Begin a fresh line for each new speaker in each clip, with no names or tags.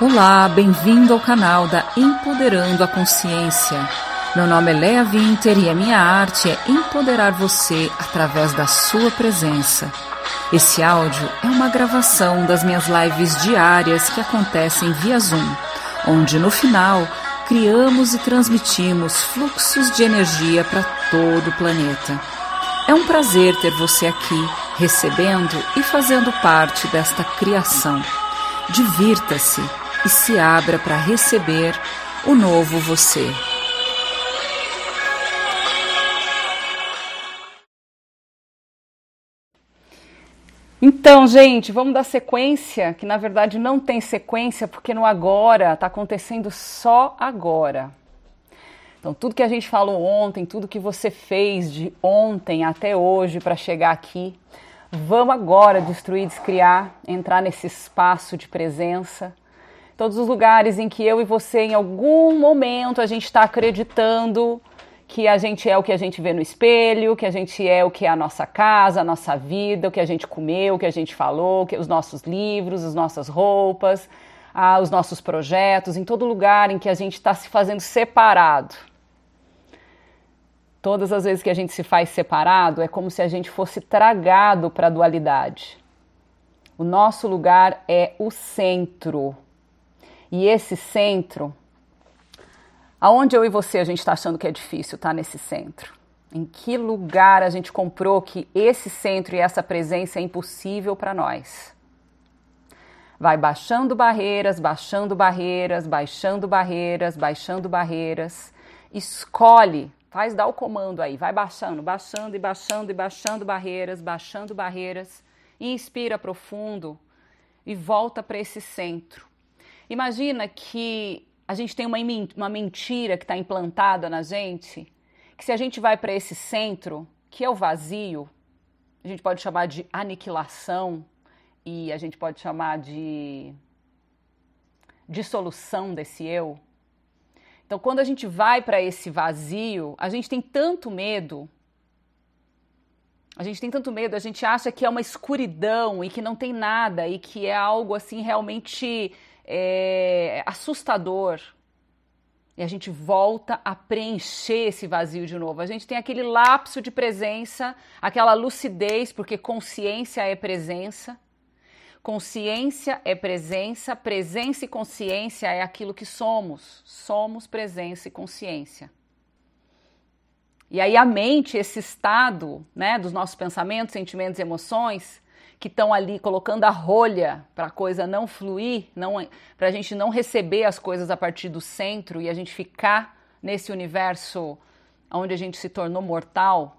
Olá, bem-vindo ao canal da Empoderando a Consciência. Meu nome é Lea Winter e a minha arte é empoderar você através da sua presença. Esse áudio é uma gravação das minhas lives diárias que acontecem via Zoom, onde no final criamos e transmitimos fluxos de energia para todo o planeta. É um prazer ter você aqui, recebendo e fazendo parte desta criação. Divirta-se e se abra para receber o novo você. Então, gente, vamos dar sequência, que na verdade não tem sequência, porque no agora está acontecendo só agora. Então, tudo que a gente falou ontem, tudo que você fez de ontem até hoje para chegar aqui, vamos agora destruir, descriar, entrar nesse espaço de presença. Todos os lugares em que eu e você, em algum momento, a gente está acreditando que a gente é o que a gente vê no espelho, que a gente é o que é a nossa casa, a nossa vida, o que a gente comeu, o que a gente falou, os nossos livros, as nossas roupas, ah, os nossos projetos, em todo lugar em que a gente está se fazendo separado. Todas as vezes que a gente se faz separado, é como se a gente fosse tragado para a dualidade. O nosso lugar é o centro. E esse centro Aonde eu e você a gente está achando que é difícil estar tá nesse centro? Em que lugar a gente comprou que esse centro e essa presença é impossível para nós? Vai baixando barreiras, baixando barreiras, baixando barreiras, baixando barreiras. Escolhe, faz dar o comando aí, vai baixando, baixando e baixando e baixando barreiras, baixando barreiras. Inspira profundo e volta para esse centro. Imagina que a gente tem uma, uma mentira que está implantada na gente, que se a gente vai para esse centro, que é o vazio, a gente pode chamar de aniquilação e a gente pode chamar de dissolução desse eu. Então, quando a gente vai para esse vazio, a gente tem tanto medo. A gente tem tanto medo, a gente acha que é uma escuridão e que não tem nada e que é algo assim realmente é, assustador. E a gente volta a preencher esse vazio de novo. A gente tem aquele lapso de presença, aquela lucidez, porque consciência é presença. Consciência é presença, presença e consciência é aquilo que somos. Somos presença e consciência. E aí a mente, esse estado, né, dos nossos pensamentos, sentimentos emoções, que estão ali colocando a rolha para a coisa não fluir, não, para a gente não receber as coisas a partir do centro e a gente ficar nesse universo onde a gente se tornou mortal.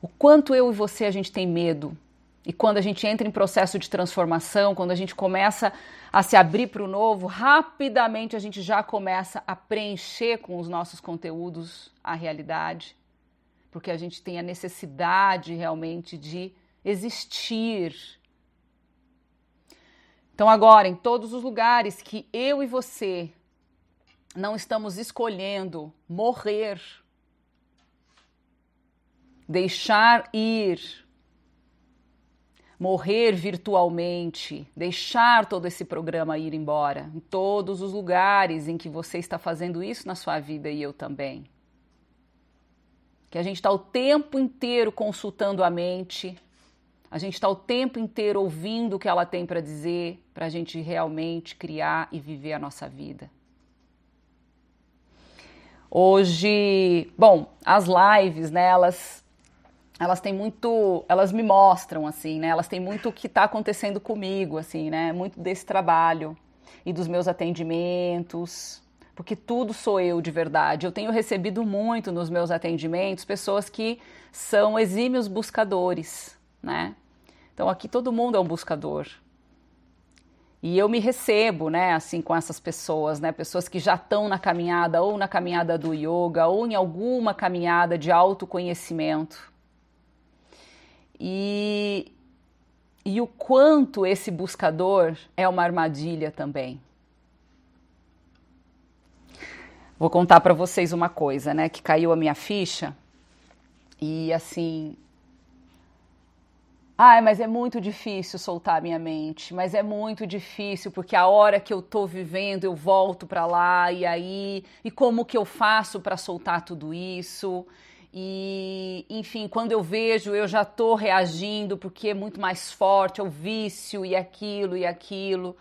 O quanto eu e você a gente tem medo. E quando a gente entra em processo de transformação, quando a gente começa a se abrir para o novo, rapidamente a gente já começa a preencher com os nossos conteúdos a realidade porque a gente tem a necessidade realmente de existir. Então, agora, em todos os lugares que eu e você não estamos escolhendo morrer, deixar ir, morrer virtualmente, deixar todo esse programa ir embora, em todos os lugares em que você está fazendo isso na sua vida e eu também que a gente está o tempo inteiro consultando a mente, a gente está o tempo inteiro ouvindo o que ela tem para dizer, para a gente realmente criar e viver a nossa vida. Hoje, bom, as lives, né, elas, elas têm muito, elas me mostram, assim, né, elas têm muito o que está acontecendo comigo, assim, né, muito desse trabalho e dos meus atendimentos, porque tudo sou eu de verdade. Eu tenho recebido muito nos meus atendimentos pessoas que são exímios buscadores, né? Então aqui todo mundo é um buscador. E eu me recebo, né, assim, com essas pessoas, né, pessoas que já estão na caminhada, ou na caminhada do yoga, ou em alguma caminhada de autoconhecimento. E, e o quanto esse buscador é uma armadilha também. Vou contar para vocês uma coisa, né? Que caiu a minha ficha e assim Ai, mas é muito difícil soltar minha mente, mas é muito difícil porque a hora que eu tô vivendo eu volto para lá e aí e como que eu faço para soltar tudo isso? E, enfim, quando eu vejo, eu já tô reagindo porque é muito mais forte, é o vício e aquilo e aquilo.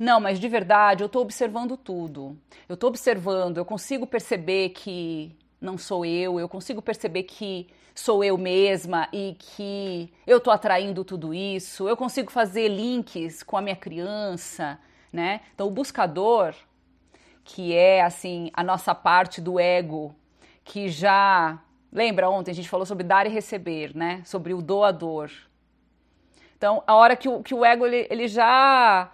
Não, mas de verdade, eu tô observando tudo. Eu tô observando, eu consigo perceber que não sou eu, eu consigo perceber que sou eu mesma e que eu estou atraindo tudo isso, eu consigo fazer links com a minha criança, né? Então, o buscador, que é assim a nossa parte do ego, que já lembra ontem a gente falou sobre dar e receber, né? Sobre o doador. Então, a hora que o, que o ego ele, ele já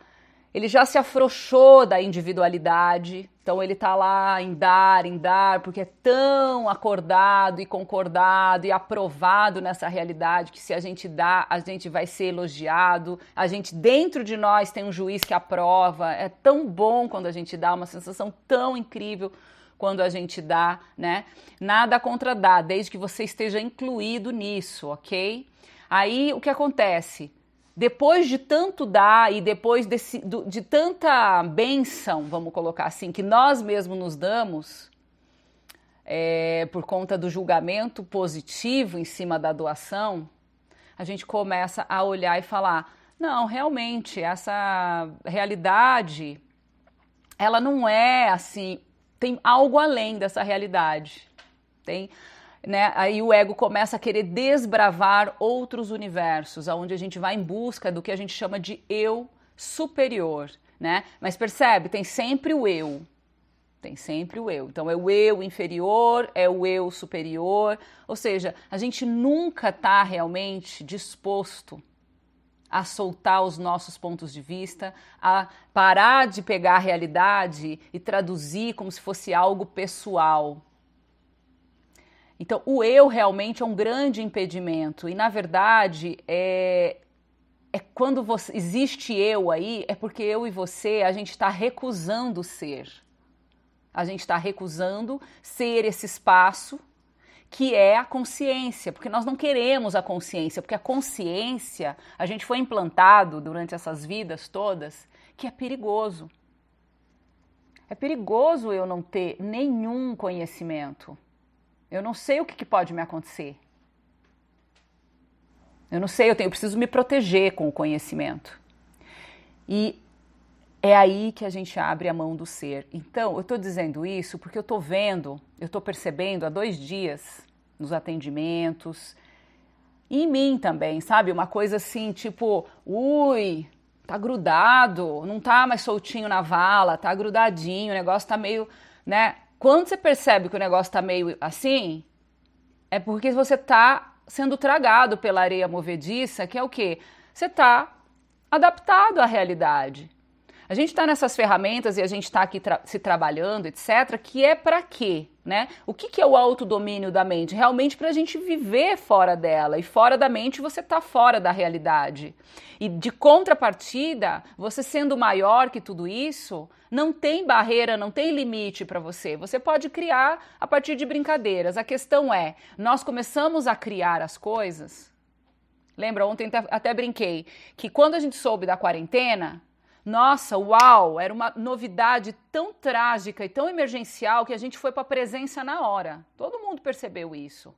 ele já se afrouxou da individualidade, então ele tá lá em dar, em dar, porque é tão acordado e concordado e aprovado nessa realidade que se a gente dá, a gente vai ser elogiado. A gente dentro de nós tem um juiz que aprova. É tão bom quando a gente dá, uma sensação tão incrível quando a gente dá, né? Nada contra dar, desde que você esteja incluído nisso, ok? Aí o que acontece? Depois de tanto dar e depois desse, de tanta benção, vamos colocar assim, que nós mesmos nos damos, é, por conta do julgamento positivo em cima da doação, a gente começa a olhar e falar: não, realmente, essa realidade, ela não é assim, tem algo além dessa realidade. Tem né? Aí o ego começa a querer desbravar outros universos, aonde a gente vai em busca do que a gente chama de eu superior, né? Mas percebe, tem sempre o eu. Tem sempre o eu. Então é o eu inferior, é o eu superior. Ou seja, a gente nunca está realmente disposto a soltar os nossos pontos de vista, a parar de pegar a realidade e traduzir como se fosse algo pessoal. Então, o eu realmente é um grande impedimento. E, na verdade, é, é quando você, existe eu aí, é porque eu e você, a gente está recusando ser. A gente está recusando ser esse espaço que é a consciência, porque nós não queremos a consciência, porque a consciência, a gente foi implantado durante essas vidas todas, que é perigoso. É perigoso eu não ter nenhum conhecimento. Eu não sei o que, que pode me acontecer. Eu não sei, eu, tenho, eu preciso me proteger com o conhecimento. E é aí que a gente abre a mão do ser. Então, eu estou dizendo isso porque eu estou vendo, eu estou percebendo há dois dias nos atendimentos, em mim também, sabe? Uma coisa assim, tipo, ui, tá grudado, não tá mais soltinho na vala, tá grudadinho, o negócio tá meio, né? Quando você percebe que o negócio está meio assim, é porque você está sendo tragado pela areia movediça, que é o quê? Você está adaptado à realidade. A gente está nessas ferramentas e a gente está aqui tra se trabalhando, etc., que é para quê? Né? O que, que é o autodomínio da mente? Realmente para a gente viver fora dela. E fora da mente você está fora da realidade. E de contrapartida, você sendo maior que tudo isso, não tem barreira, não tem limite para você. Você pode criar a partir de brincadeiras. A questão é: nós começamos a criar as coisas. Lembra, ontem até brinquei que quando a gente soube da quarentena, nossa, uau, era uma novidade tão trágica e tão emergencial que a gente foi para a presença na hora. Todo mundo percebeu isso.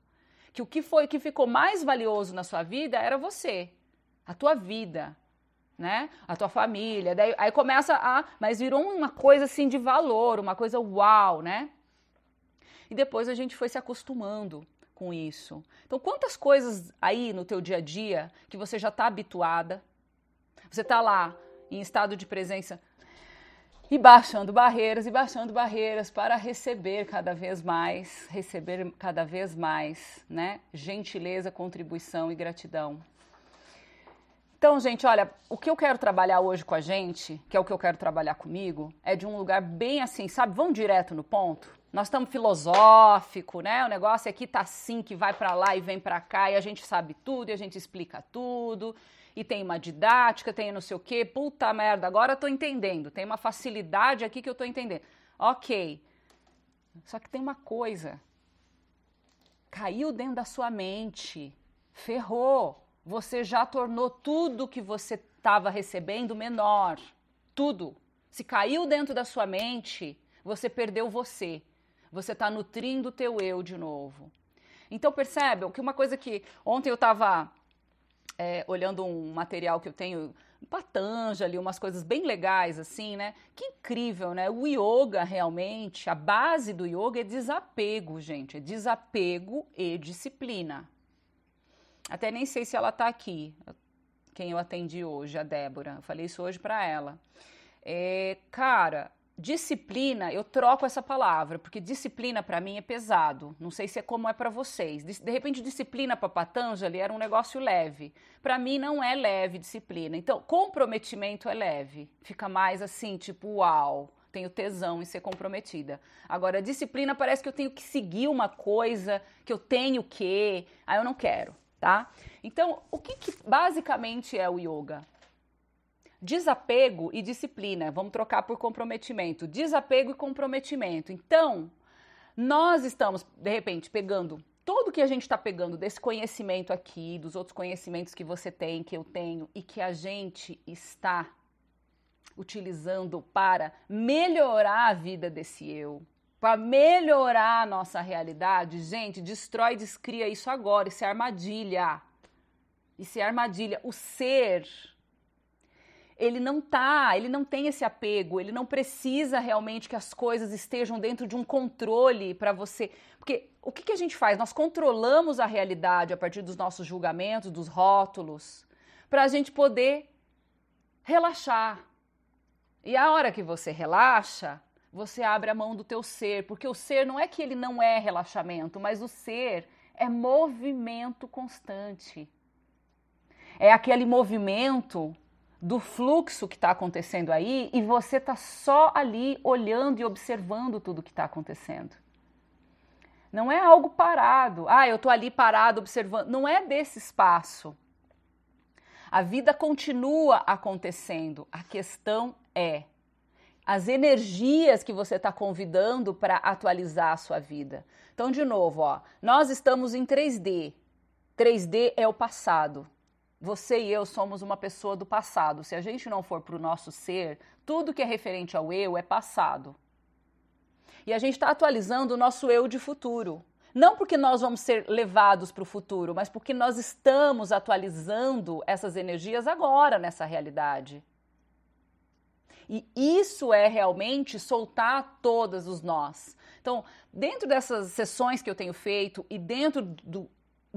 Que o que foi que ficou mais valioso na sua vida era você, a tua vida, né? A tua família. Daí, aí começa a, mas virou uma coisa assim de valor, uma coisa uau, né? E depois a gente foi se acostumando com isso. Então, quantas coisas aí no teu dia a dia que você já está habituada? Você está lá em estado de presença e baixando barreiras e baixando barreiras para receber cada vez mais, receber cada vez mais, né? Gentileza, contribuição e gratidão. Então, gente, olha, o que eu quero trabalhar hoje com a gente, que é o que eu quero trabalhar comigo, é de um lugar bem assim, sabe? Vamos direto no ponto. Nós estamos filosófico, né? O negócio aqui tá assim que vai para lá e vem para cá e a gente sabe tudo e a gente explica tudo e tem uma didática, tem não sei o quê. Puta merda, agora eu tô entendendo. Tem uma facilidade aqui que eu tô entendendo. Ok. Só que tem uma coisa. Caiu dentro da sua mente. Ferrou. você já tornou tudo que você estava recebendo menor. Tudo. Se caiu dentro da sua mente, você perdeu você. Você está nutrindo o teu eu de novo. Então percebe que uma coisa que ontem eu estava é, olhando um material que eu tenho Patanjali, umas coisas bem legais assim, né? Que incrível, né? O yoga realmente, a base do yoga é desapego, gente, é desapego e disciplina. Até nem sei se ela tá aqui, quem eu atendi hoje, a Débora. Eu falei isso hoje para ela. É, cara, Disciplina, eu troco essa palavra, porque disciplina para mim é pesado. Não sei se é como é para vocês. De, repente, disciplina para Patanjali era um negócio leve. Para mim, não é leve disciplina. Então, comprometimento é leve. Fica mais assim, tipo, uau, tenho tesão em ser comprometida. Agora, disciplina parece que eu tenho que seguir uma coisa, que eu tenho que. Aí eu não quero, tá? Então, o que, que basicamente é o yoga? Desapego e disciplina. Vamos trocar por comprometimento. Desapego e comprometimento. Então, nós estamos, de repente, pegando tudo que a gente está pegando desse conhecimento aqui, dos outros conhecimentos que você tem, que eu tenho e que a gente está utilizando para melhorar a vida desse eu, para melhorar a nossa realidade, gente, destrói, descria isso agora. Isso é armadilha. Isso é armadilha. O ser ele não tá, ele não tem esse apego, ele não precisa realmente que as coisas estejam dentro de um controle para você. Porque o que, que a gente faz? Nós controlamos a realidade a partir dos nossos julgamentos, dos rótulos, para a gente poder relaxar. E a hora que você relaxa, você abre a mão do teu ser, porque o ser não é que ele não é relaxamento, mas o ser é movimento constante. É aquele movimento do fluxo que está acontecendo aí e você está só ali olhando e observando tudo que está acontecendo. Não é algo parado. Ah, eu estou ali parado observando. Não é desse espaço. A vida continua acontecendo. A questão é as energias que você está convidando para atualizar a sua vida. Então, de novo, ó, nós estamos em 3D. 3D é o passado. Você e eu somos uma pessoa do passado. Se a gente não for para o nosso ser, tudo que é referente ao eu é passado. E a gente está atualizando o nosso eu de futuro. Não porque nós vamos ser levados para o futuro, mas porque nós estamos atualizando essas energias agora nessa realidade. E isso é realmente soltar todos os nós. Então, dentro dessas sessões que eu tenho feito e dentro do,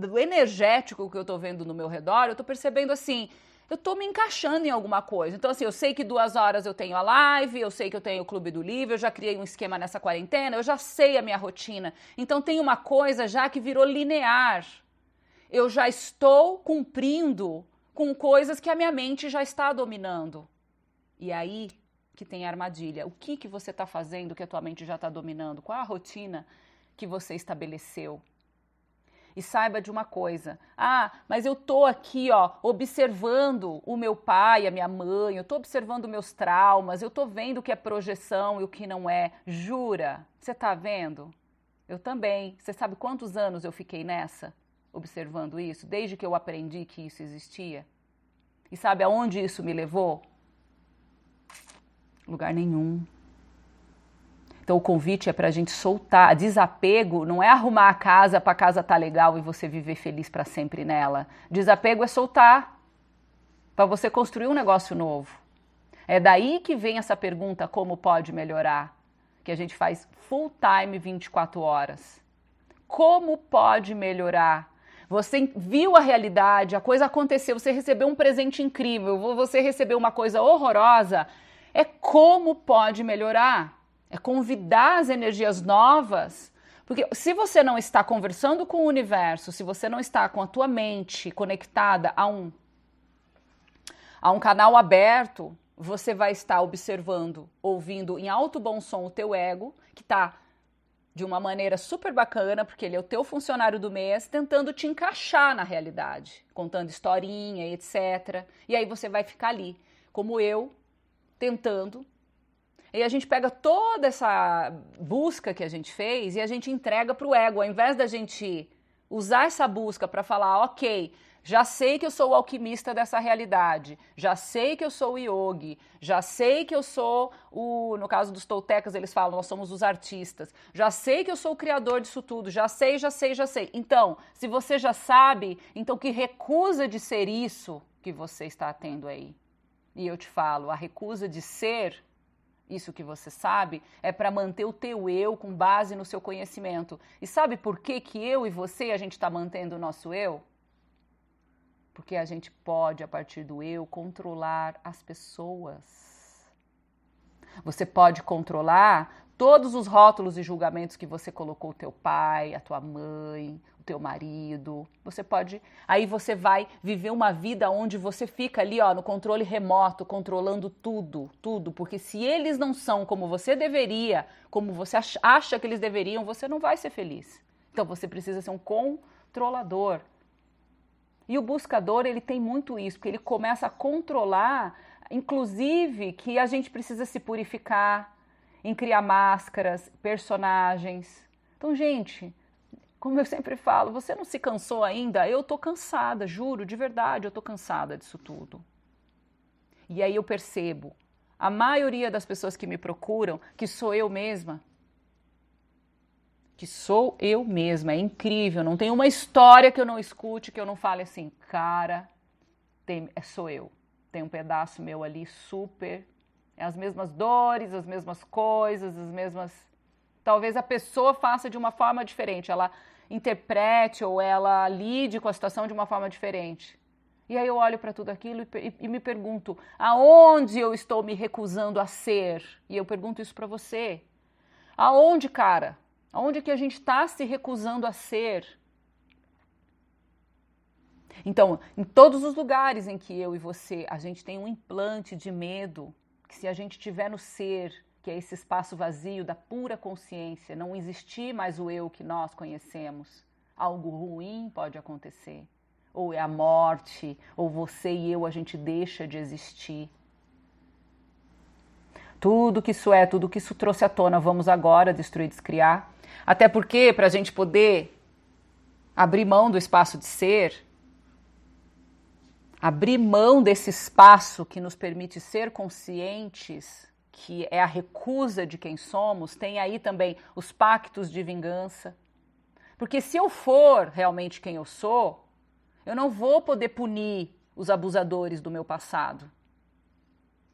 do energético que eu tô vendo no meu redor, eu tô percebendo assim, eu tô me encaixando em alguma coisa. Então, assim, eu sei que duas horas eu tenho a live, eu sei que eu tenho o Clube do Livro, eu já criei um esquema nessa quarentena, eu já sei a minha rotina. Então, tem uma coisa já que virou linear. Eu já estou cumprindo com coisas que a minha mente já está dominando. E aí que tem a armadilha. O que, que você está fazendo que a tua mente já está dominando? Qual a rotina que você estabeleceu? E saiba de uma coisa: ah, mas eu tô aqui, ó, observando o meu pai, a minha mãe, eu tô observando meus traumas, eu tô vendo o que é projeção e o que não é. Jura? Você tá vendo? Eu também. Você sabe quantos anos eu fiquei nessa? Observando isso, desde que eu aprendi que isso existia? E sabe aonde isso me levou? Lugar nenhum. Então o convite é para a gente soltar. Desapego não é arrumar a casa para a casa tá legal e você viver feliz para sempre nela. Desapego é soltar para você construir um negócio novo. É daí que vem essa pergunta como pode melhorar, que a gente faz full time 24 horas. Como pode melhorar? Você viu a realidade, a coisa aconteceu, você recebeu um presente incrível, você recebeu uma coisa horrorosa. É como pode melhorar? É convidar as energias novas. Porque se você não está conversando com o universo, se você não está com a tua mente conectada a um a um canal aberto, você vai estar observando, ouvindo em alto bom som o teu ego, que está de uma maneira super bacana, porque ele é o teu funcionário do mês, tentando te encaixar na realidade, contando historinha etc. E aí você vai ficar ali, como eu, tentando e a gente pega toda essa busca que a gente fez e a gente entrega para o ego, ao invés da gente usar essa busca para falar, ok, já sei que eu sou o alquimista dessa realidade, já sei que eu sou o yogi, já sei que eu sou o, no caso dos toltecas eles falam, nós somos os artistas, já sei que eu sou o criador disso tudo, já sei, já sei, já sei. Então, se você já sabe, então que recusa de ser isso que você está tendo aí? E eu te falo, a recusa de ser isso que você sabe, é para manter o teu eu com base no seu conhecimento. E sabe por que, que eu e você a gente está mantendo o nosso eu? Porque a gente pode, a partir do eu, controlar as pessoas. Você pode controlar todos os rótulos e julgamentos que você colocou o teu pai, a tua mãe, o teu marido. Você pode, aí você vai viver uma vida onde você fica ali, ó, no controle remoto, controlando tudo, tudo, porque se eles não são como você deveria, como você acha que eles deveriam, você não vai ser feliz. Então você precisa ser um controlador. E o buscador, ele tem muito isso, porque ele começa a controlar, inclusive, que a gente precisa se purificar, em criar máscaras, personagens. Então, gente, como eu sempre falo, você não se cansou ainda? Eu tô cansada, juro, de verdade, eu tô cansada disso tudo. E aí eu percebo, a maioria das pessoas que me procuram, que sou eu mesma. Que sou eu mesma, é incrível, não tem uma história que eu não escute, que eu não fale assim, cara, tem, é, sou eu. Tem um pedaço meu ali super as mesmas dores, as mesmas coisas, as mesmas. Talvez a pessoa faça de uma forma diferente, ela interprete ou ela lide com a situação de uma forma diferente. E aí eu olho para tudo aquilo e, e, me pergunto: aonde eu estou me recusando a ser? E eu pergunto isso para você. Aonde, cara? Aonde que a gente está se recusando a ser? Então, em todos os lugares em que eu e você a gente tem um implante de medo, que se a gente tiver no ser, que é esse espaço vazio da pura consciência, não existir mais o eu que nós conhecemos, algo ruim pode acontecer. Ou é a morte, ou você e eu a gente deixa de existir. Tudo que isso é, tudo que isso trouxe à tona, vamos agora destruir, descriar. Até porque, para a gente poder abrir mão do espaço de ser, abrir mão desse espaço que nos permite ser conscientes, que é a recusa de quem somos, tem aí também os pactos de vingança. Porque se eu for realmente quem eu sou, eu não vou poder punir os abusadores do meu passado.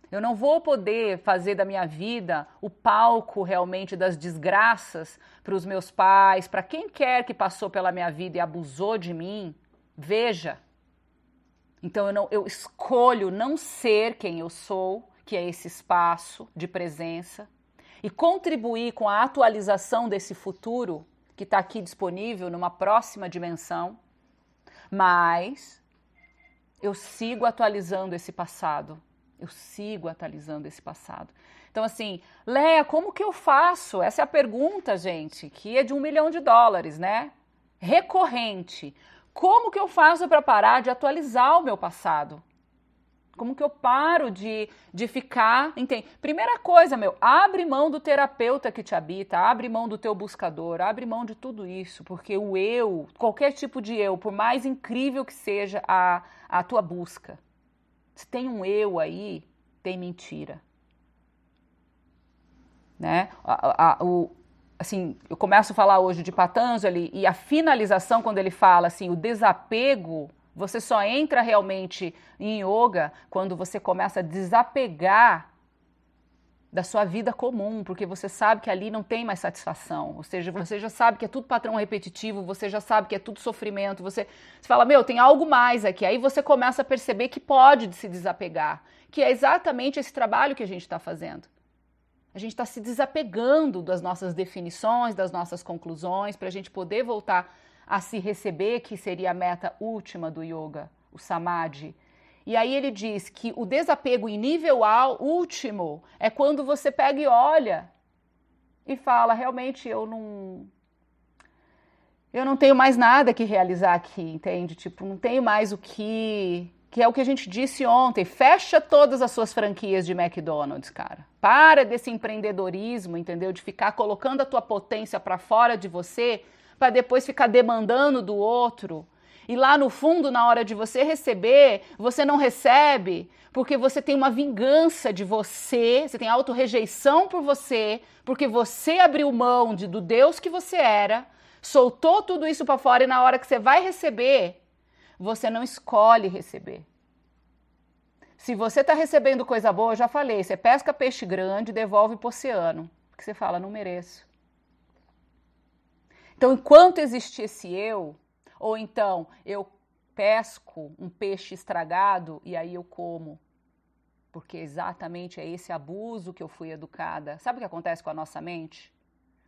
Eu não vou poder fazer da minha vida o palco realmente das desgraças para os meus pais, para quem quer que passou pela minha vida e abusou de mim. Veja, então eu, não, eu escolho não ser quem eu sou, que é esse espaço de presença, e contribuir com a atualização desse futuro que está aqui disponível numa próxima dimensão, mas eu sigo atualizando esse passado. Eu sigo atualizando esse passado. Então, assim, Léa, como que eu faço? Essa é a pergunta, gente, que é de um milhão de dólares, né? Recorrente. Como que eu faço para parar de atualizar o meu passado? Como que eu paro de, de ficar. Entende? Primeira coisa, meu, abre mão do terapeuta que te habita, abre mão do teu buscador, abre mão de tudo isso, porque o eu, qualquer tipo de eu, por mais incrível que seja a, a tua busca, se tem um eu aí, tem mentira. Né? A, a, o, assim, eu começo a falar hoje de Patanjali e a finalização quando ele fala assim, o desapego, você só entra realmente em yoga quando você começa a desapegar da sua vida comum, porque você sabe que ali não tem mais satisfação. Ou seja, você já sabe que é tudo patrão repetitivo, você já sabe que é tudo sofrimento, você, você fala, meu, tem algo mais aqui. Aí você começa a perceber que pode se desapegar, que é exatamente esse trabalho que a gente está fazendo. A gente está se desapegando das nossas definições, das nossas conclusões, para a gente poder voltar a se receber, que seria a meta última do yoga, o samadhi. E aí ele diz que o desapego em nível último é quando você pega e olha e fala, realmente eu não eu não tenho mais nada que realizar aqui, entende? Tipo, não tenho mais o que que é o que a gente disse ontem, fecha todas as suas franquias de McDonald's, cara. Para desse empreendedorismo, entendeu? De ficar colocando a tua potência para fora de você, para depois ficar demandando do outro. E lá no fundo, na hora de você receber, você não recebe porque você tem uma vingança de você, você tem autorrejeição por você, porque você abriu mão de, do Deus que você era, soltou tudo isso para fora e na hora que você vai receber, você não escolhe receber. Se você está recebendo coisa boa, eu já falei, você pesca peixe grande, devolve para o oceano, porque você fala, não mereço. Então, enquanto existir esse eu, ou então eu pesco um peixe estragado e aí eu como, porque exatamente é esse abuso que eu fui educada. Sabe o que acontece com a nossa mente?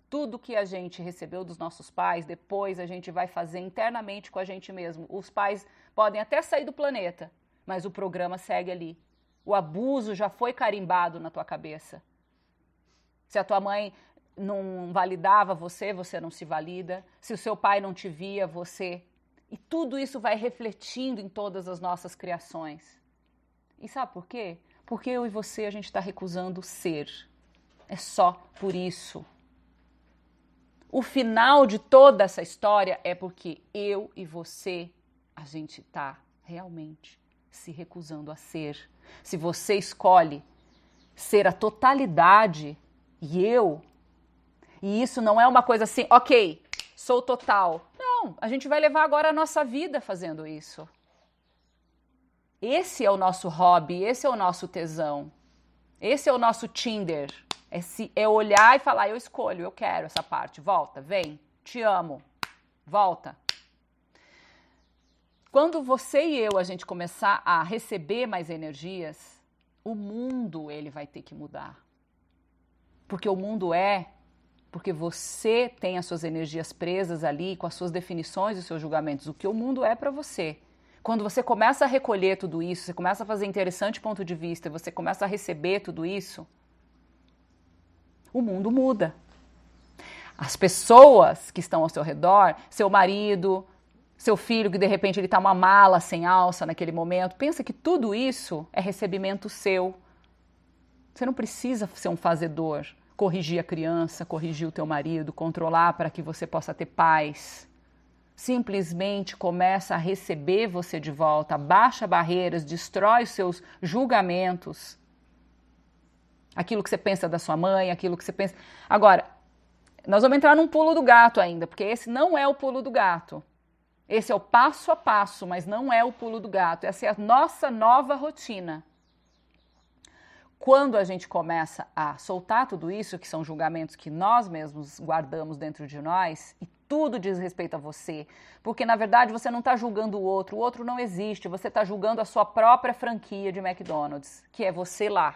Tudo que a gente recebeu dos nossos pais, depois a gente vai fazer internamente com a gente mesmo. Os pais podem até sair do planeta, mas o programa segue ali. O abuso já foi carimbado na tua cabeça. Se a tua mãe não validava você, você não se valida. Se o seu pai não te via, você. E tudo isso vai refletindo em todas as nossas criações. E sabe por quê? Porque eu e você a gente está recusando ser. É só por isso. O final de toda essa história é porque eu e você a gente está realmente se recusando a ser. Se você escolhe ser a totalidade e eu, e isso não é uma coisa assim, ok, sou total. Não, a gente vai levar agora a nossa vida fazendo isso. Esse é o nosso hobby, esse é o nosso tesão, esse é o nosso Tinder. É, se, é olhar e falar, eu escolho, eu quero essa parte, volta, vem, te amo, volta. Quando você e eu a gente começar a receber mais energias, o mundo ele vai ter que mudar. Porque o mundo é porque você tem as suas energias presas ali com as suas definições e os seus julgamentos. O que o mundo é para você. Quando você começa a recolher tudo isso, você começa a fazer interessante ponto de vista, você começa a receber tudo isso, o mundo muda. As pessoas que estão ao seu redor, seu marido, seu filho que de repente ele está uma mala sem alça naquele momento. Pensa que tudo isso é recebimento seu. Você não precisa ser um fazedor, corrigir a criança, corrigir o teu marido, controlar para que você possa ter paz. Simplesmente começa a receber você de volta, baixa barreiras, destrói os seus julgamentos. Aquilo que você pensa da sua mãe, aquilo que você pensa. Agora, nós vamos entrar num pulo do gato ainda, porque esse não é o pulo do gato. Esse é o passo a passo, mas não é o pulo do gato. Essa é a nossa nova rotina. Quando a gente começa a soltar tudo isso, que são julgamentos que nós mesmos guardamos dentro de nós, e tudo diz respeito a você, porque na verdade você não está julgando o outro, o outro não existe, você está julgando a sua própria franquia de McDonald's, que é você lá.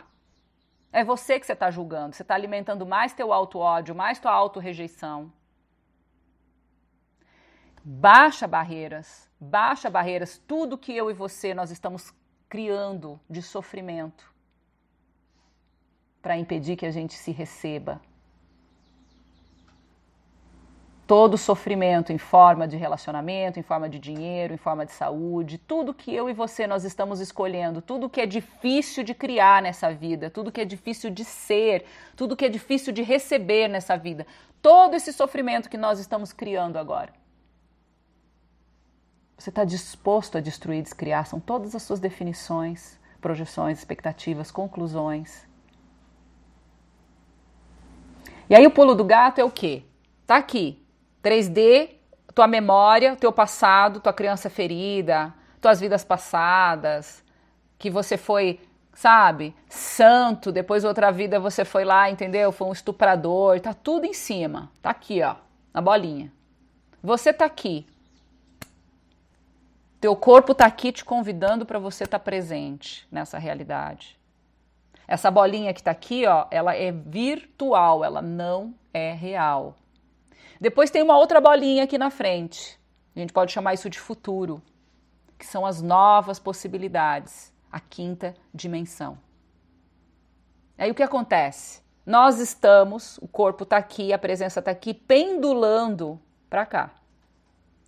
É você que você está julgando, você está alimentando mais teu auto-ódio, mais tua auto-rejeição. Baixa barreiras, baixa barreiras, tudo que eu e você nós estamos criando de sofrimento para impedir que a gente se receba. Todo sofrimento em forma de relacionamento, em forma de dinheiro, em forma de saúde, tudo que eu e você nós estamos escolhendo, tudo que é difícil de criar nessa vida, tudo que é difícil de ser, tudo que é difícil de receber nessa vida, todo esse sofrimento que nós estamos criando agora você está disposto a destruir descriar? São todas as suas definições, projeções, expectativas, conclusões. E aí o pulo do gato é o quê? Tá aqui. 3D, tua memória, teu passado, tua criança ferida, tuas vidas passadas, que você foi, sabe, santo, depois outra vida você foi lá, entendeu? Foi um estuprador, tá tudo em cima. Tá aqui, ó, na bolinha. Você tá aqui, teu corpo está aqui te convidando para você estar tá presente nessa realidade. Essa bolinha que está aqui, ó, ela é virtual, ela não é real. Depois tem uma outra bolinha aqui na frente. A gente pode chamar isso de futuro, que são as novas possibilidades, a quinta dimensão. Aí o que acontece? Nós estamos, o corpo está aqui, a presença está aqui, pendulando para cá.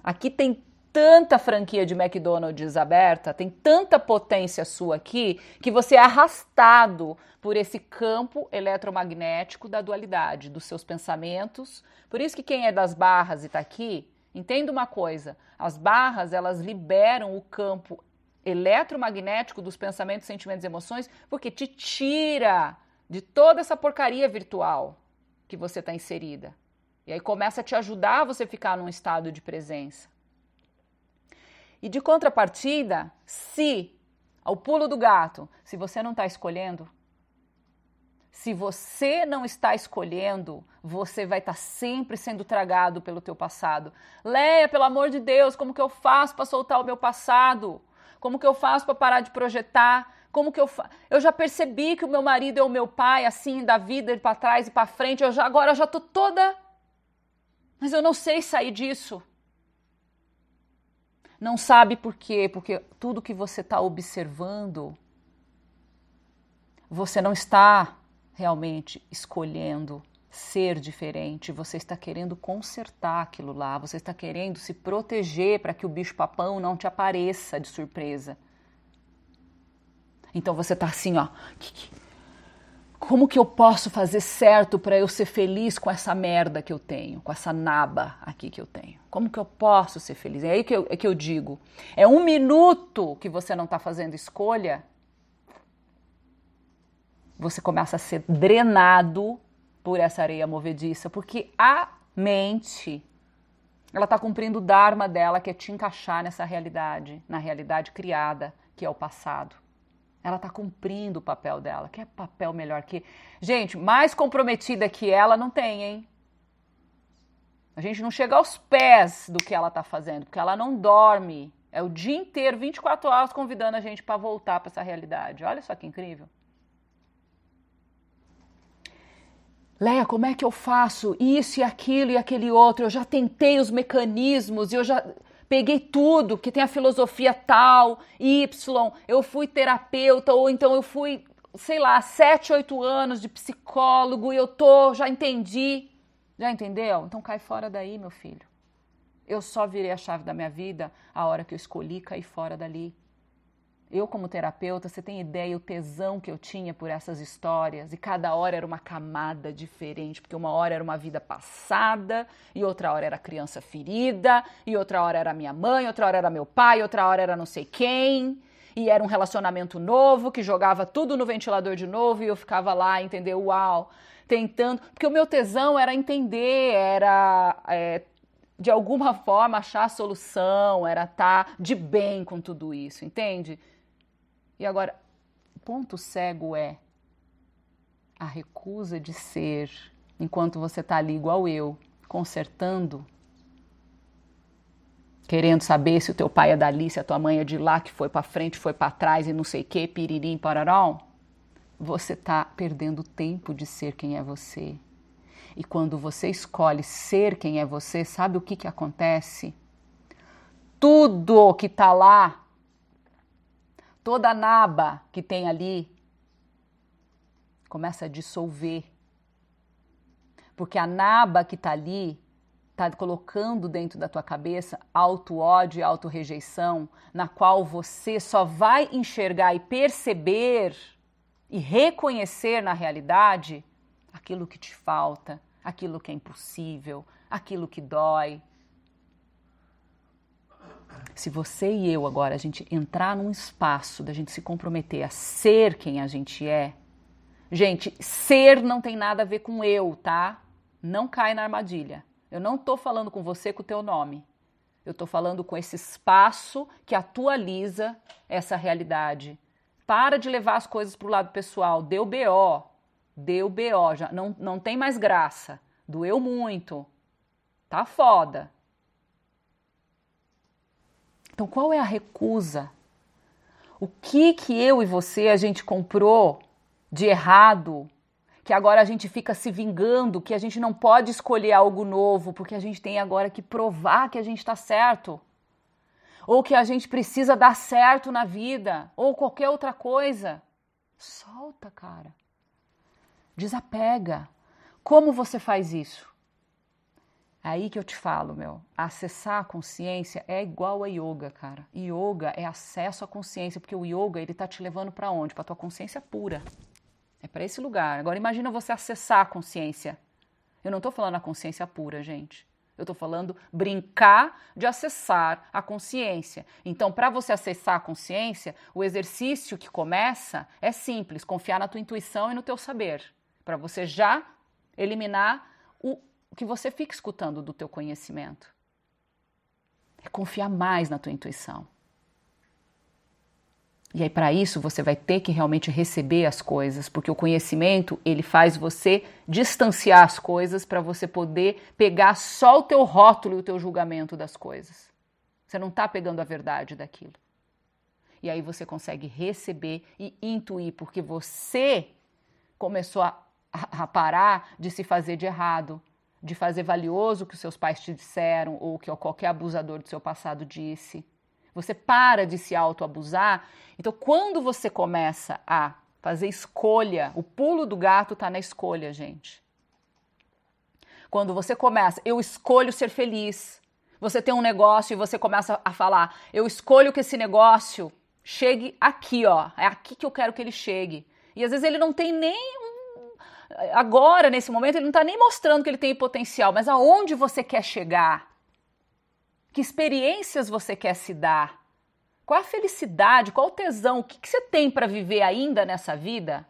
Aqui tem tanta franquia de McDonald's aberta, tem tanta potência sua aqui, que você é arrastado por esse campo eletromagnético da dualidade, dos seus pensamentos. Por isso que quem é das barras e está aqui, entenda uma coisa: as barras elas liberam o campo eletromagnético dos pensamentos, sentimentos e emoções, porque te tira de toda essa porcaria virtual que você está inserida. E aí começa a te ajudar a você ficar num estado de presença. E de contrapartida, se, ao pulo do gato, se você não está escolhendo, se você não está escolhendo, você vai estar tá sempre sendo tragado pelo teu passado. Leia, pelo amor de Deus, como que eu faço para soltar o meu passado? Como que eu faço para parar de projetar? Como que eu fa... Eu já percebi que o meu marido é o meu pai, assim, da vida para trás e para frente. Eu já agora eu já tô toda Mas eu não sei sair disso. Não sabe por quê? Porque tudo que você está observando, você não está realmente escolhendo ser diferente, você está querendo consertar aquilo lá, você está querendo se proteger para que o bicho-papão não te apareça de surpresa. Então você está assim, ó. Como que eu posso fazer certo para eu ser feliz com essa merda que eu tenho, com essa naba aqui que eu tenho? Como que eu posso ser feliz? É aí que eu, é que eu digo. É um minuto que você não está fazendo escolha, você começa a ser drenado por essa areia movediça, porque a mente ela está cumprindo o dharma dela, que é te encaixar nessa realidade, na realidade criada, que é o passado. Ela está cumprindo o papel dela. Que é papel melhor que. Gente, mais comprometida que ela não tem, hein? A gente não chega aos pés do que ela está fazendo, porque ela não dorme. É o dia inteiro, 24 horas, convidando a gente para voltar para essa realidade. Olha só que incrível. Leia, como é que eu faço isso e aquilo e aquele outro? Eu já tentei os mecanismos, eu já peguei tudo que tem a filosofia tal, Y, eu fui terapeuta, ou então eu fui, sei lá, sete, oito anos de psicólogo e eu tô, já entendi. Já entendeu? Então cai fora daí, meu filho. Eu só virei a chave da minha vida a hora que eu escolhi cair fora dali. Eu, como terapeuta, você tem ideia o tesão que eu tinha por essas histórias? E cada hora era uma camada diferente, porque uma hora era uma vida passada, e outra hora era criança ferida, e outra hora era minha mãe, outra hora era meu pai, outra hora era não sei quem. E era um relacionamento novo que jogava tudo no ventilador de novo e eu ficava lá, entendeu? Uau! Tentando. Porque o meu tesão era entender, era. É, de alguma forma achar a solução, era estar tá de bem com tudo isso, entende? E agora, o ponto cego é a recusa de ser, enquanto você está ali igual eu, consertando, querendo saber se o teu pai é dali, se a tua mãe é de lá, que foi para frente, foi para trás e não sei o que, piririm, pararão, você está perdendo tempo de ser quem é você. E quando você escolhe ser quem é você, sabe o que, que acontece? Tudo que está lá toda a naba que tem ali começa a dissolver. Porque a naba que está ali está colocando dentro da tua cabeça auto-ódio e auto-rejeição, na qual você só vai enxergar e perceber e reconhecer na realidade aquilo que te falta, aquilo que é impossível, aquilo que dói, se você e eu agora a gente entrar num espaço da gente se comprometer a ser quem a gente é, gente, ser não tem nada a ver com eu, tá? Não cai na armadilha. Eu não tô falando com você com o teu nome. Eu tô falando com esse espaço que atualiza essa realidade. Para de levar as coisas pro lado pessoal. Deu BO. Deu BO. Já não, não tem mais graça. Doeu muito. Tá foda. Então, qual é a recusa? O que que eu e você a gente comprou de errado? Que agora a gente fica se vingando, que a gente não pode escolher algo novo, porque a gente tem agora que provar que a gente está certo. Ou que a gente precisa dar certo na vida, ou qualquer outra coisa. Solta, cara. Desapega. Como você faz isso? Aí que eu te falo, meu. Acessar a consciência é igual a yoga, cara. Yoga é acesso à consciência, porque o yoga ele tá te levando para onde? Para tua consciência pura. É para esse lugar. Agora imagina você acessar a consciência. Eu não tô falando a consciência pura, gente. Eu estou falando brincar de acessar a consciência. Então, para você acessar a consciência, o exercício que começa é simples: confiar na tua intuição e no teu saber, para você já eliminar o que você fica escutando do teu conhecimento. É confiar mais na tua intuição. E aí para isso você vai ter que realmente receber as coisas, porque o conhecimento, ele faz você distanciar as coisas para você poder pegar só o teu rótulo e o teu julgamento das coisas. Você não está pegando a verdade daquilo. E aí você consegue receber e intuir, porque você começou a, a parar de se fazer de errado, de fazer valioso o que os seus pais te disseram ou o que qualquer abusador do seu passado disse. Você para de se autoabusar. Então, quando você começa a fazer escolha, o pulo do gato está na escolha, gente. Quando você começa, eu escolho ser feliz. Você tem um negócio e você começa a falar, eu escolho que esse negócio chegue aqui, ó. É aqui que eu quero que ele chegue. E às vezes ele não tem nem agora, nesse momento, ele não está nem mostrando que ele tem potencial, mas aonde você quer chegar? Que experiências você quer se dar? Qual a felicidade, qual o tesão, o que, que você tem para viver ainda nessa vida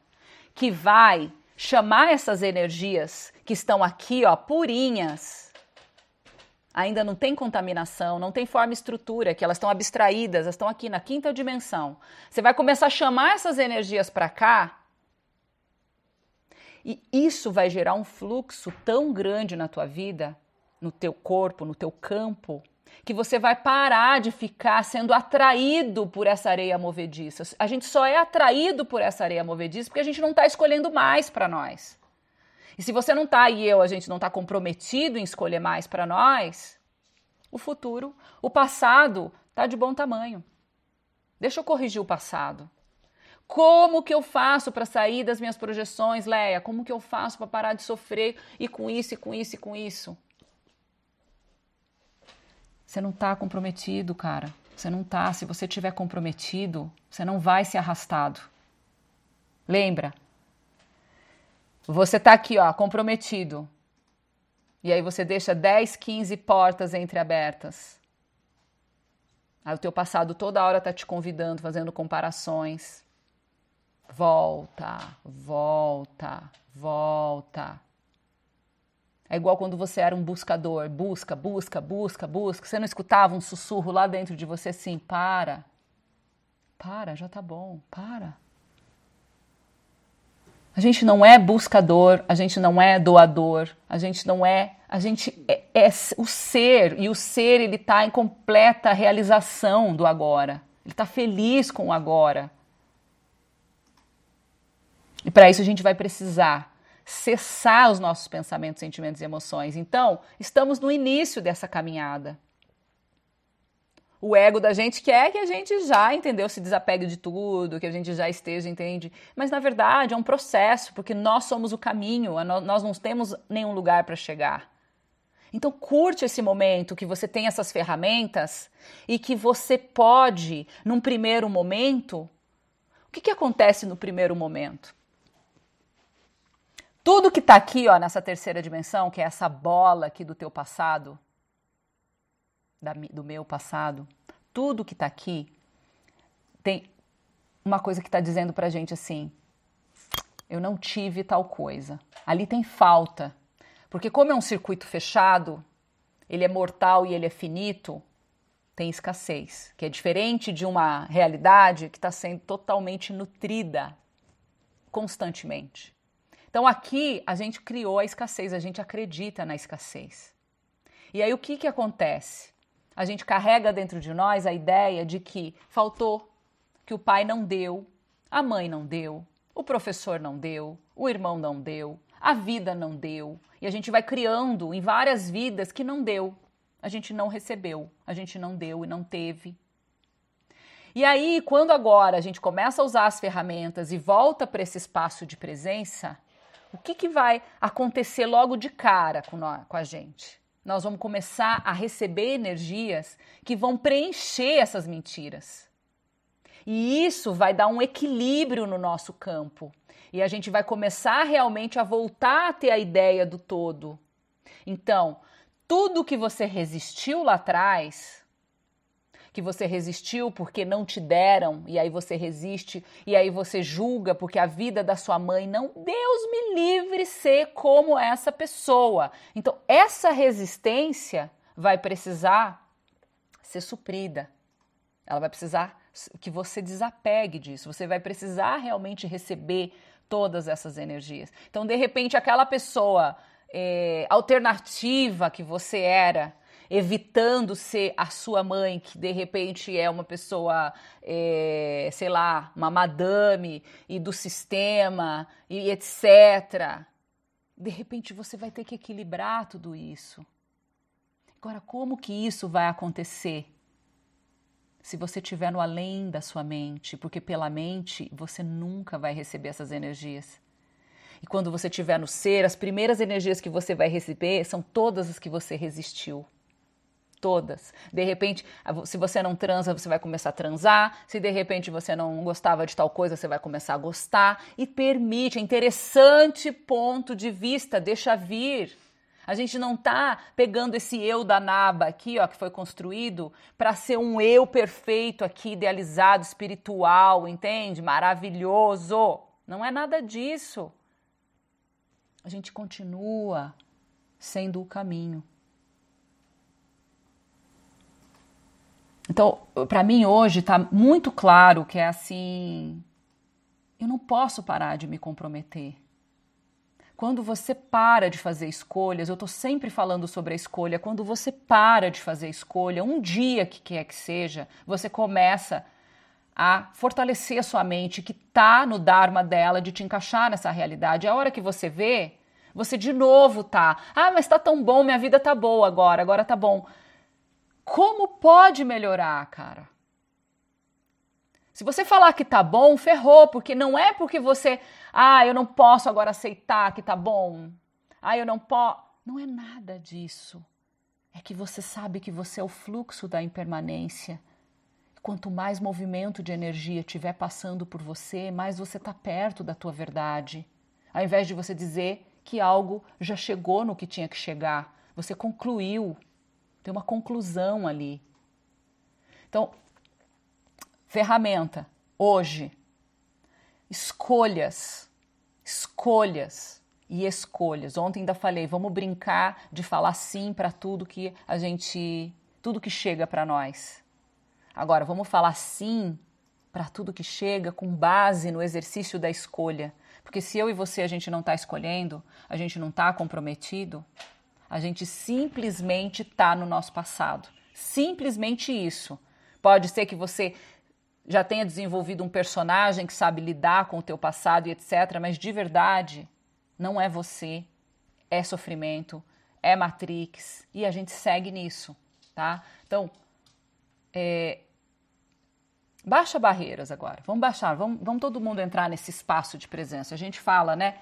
que vai chamar essas energias que estão aqui, ó, purinhas? Ainda não tem contaminação, não tem forma e estrutura, que elas estão abstraídas, elas estão aqui na quinta dimensão. Você vai começar a chamar essas energias para cá e isso vai gerar um fluxo tão grande na tua vida, no teu corpo, no teu campo, que você vai parar de ficar sendo atraído por essa areia movediça. A gente só é atraído por essa areia movediça porque a gente não está escolhendo mais para nós. E se você não está e eu, a gente não está comprometido em escolher mais para nós, o futuro, o passado, está de bom tamanho. Deixa eu corrigir o passado. Como que eu faço para sair das minhas projeções, Leia? Como que eu faço para parar de sofrer e com isso, e com isso, e com isso? Você não está comprometido, cara. Você não está. Se você estiver comprometido, você não vai ser arrastado. Lembra? Você está aqui, ó, comprometido. E aí você deixa 10, 15 portas entreabertas. Aí o teu passado toda hora está te convidando, fazendo comparações. Volta, volta, volta. É igual quando você era um buscador, busca, busca, busca, busca. Você não escutava um sussurro lá dentro de você assim: para, para, já tá bom, para. A gente não é buscador, a gente não é doador, a gente não é, a gente é, é o ser e o ser ele está em completa realização do agora. Ele está feliz com o agora. E para isso a gente vai precisar cessar os nossos pensamentos, sentimentos e emoções. Então, estamos no início dessa caminhada. O ego da gente quer que a gente já, entendeu, se desapegue de tudo, que a gente já esteja, entende? Mas na verdade é um processo, porque nós somos o caminho, nós não temos nenhum lugar para chegar. Então curte esse momento que você tem essas ferramentas e que você pode, num primeiro momento, o que, que acontece no primeiro momento? Tudo que está aqui, ó, nessa terceira dimensão, que é essa bola aqui do teu passado, da, do meu passado, tudo que está aqui tem uma coisa que está dizendo para gente assim: eu não tive tal coisa. Ali tem falta, porque como é um circuito fechado, ele é mortal e ele é finito, tem escassez, que é diferente de uma realidade que está sendo totalmente nutrida constantemente. Então aqui a gente criou a escassez, a gente acredita na escassez. E aí o que, que acontece? A gente carrega dentro de nós a ideia de que faltou, que o pai não deu, a mãe não deu, o professor não deu, o irmão não deu, a vida não deu. E a gente vai criando em várias vidas que não deu. A gente não recebeu, a gente não deu e não teve. E aí, quando agora a gente começa a usar as ferramentas e volta para esse espaço de presença, o que, que vai acontecer logo de cara com, nós, com a gente? nós vamos começar a receber energias que vão preencher essas mentiras. E isso vai dar um equilíbrio no nosso campo. E a gente vai começar realmente a voltar a ter a ideia do todo. Então, tudo que você resistiu lá atrás, que você resistiu porque não te deram, e aí você resiste, e aí você julga porque a vida da sua mãe não, Deus me livre ser como essa pessoa. Então, essa resistência vai precisar ser suprida. Ela vai precisar que você desapegue disso. Você vai precisar realmente receber todas essas energias. Então, de repente, aquela pessoa é, alternativa que você era, evitando ser a sua mãe, que de repente é uma pessoa, é, sei lá, uma madame e do sistema e etc. De repente você vai ter que equilibrar tudo isso. Agora, como que isso vai acontecer? Se você estiver no além da sua mente, porque pela mente você nunca vai receber essas energias. E quando você estiver no ser, as primeiras energias que você vai receber são todas as que você resistiu todas. De repente, se você não transa, você vai começar a transar. Se de repente você não gostava de tal coisa, você vai começar a gostar. E permite, é interessante ponto de vista, deixa vir. A gente não tá pegando esse eu da naba aqui, ó, que foi construído para ser um eu perfeito aqui, idealizado, espiritual, entende? Maravilhoso. Não é nada disso. A gente continua sendo o caminho. Então, para mim hoje está muito claro que é assim: eu não posso parar de me comprometer. Quando você para de fazer escolhas, eu estou sempre falando sobre a escolha. Quando você para de fazer escolha, um dia que quer que seja, você começa a fortalecer a sua mente que está no Dharma dela de te encaixar nessa realidade. A hora que você vê, você de novo tá. Ah, mas tá tão bom, minha vida tá boa agora, agora tá bom. Como pode melhorar, cara? Se você falar que tá bom, ferrou, porque não é porque você, ah, eu não posso agora aceitar que tá bom. Ah, eu não posso. Não é nada disso. É que você sabe que você é o fluxo da impermanência. Quanto mais movimento de energia tiver passando por você, mais você está perto da tua verdade. Ao invés de você dizer que algo já chegou no que tinha que chegar, você concluiu tem uma conclusão ali. Então, ferramenta, hoje, escolhas, escolhas e escolhas. Ontem ainda falei, vamos brincar de falar sim para tudo que a gente, tudo que chega para nós. Agora, vamos falar sim para tudo que chega com base no exercício da escolha. Porque se eu e você a gente não está escolhendo, a gente não está comprometido, a gente simplesmente está no nosso passado. Simplesmente isso. Pode ser que você já tenha desenvolvido um personagem que sabe lidar com o teu passado e etc, mas de verdade não é você, é sofrimento, é Matrix e a gente segue nisso, tá? Então, é, baixa barreiras agora. Vamos baixar, vamos, vamos todo mundo entrar nesse espaço de presença. A gente fala, né?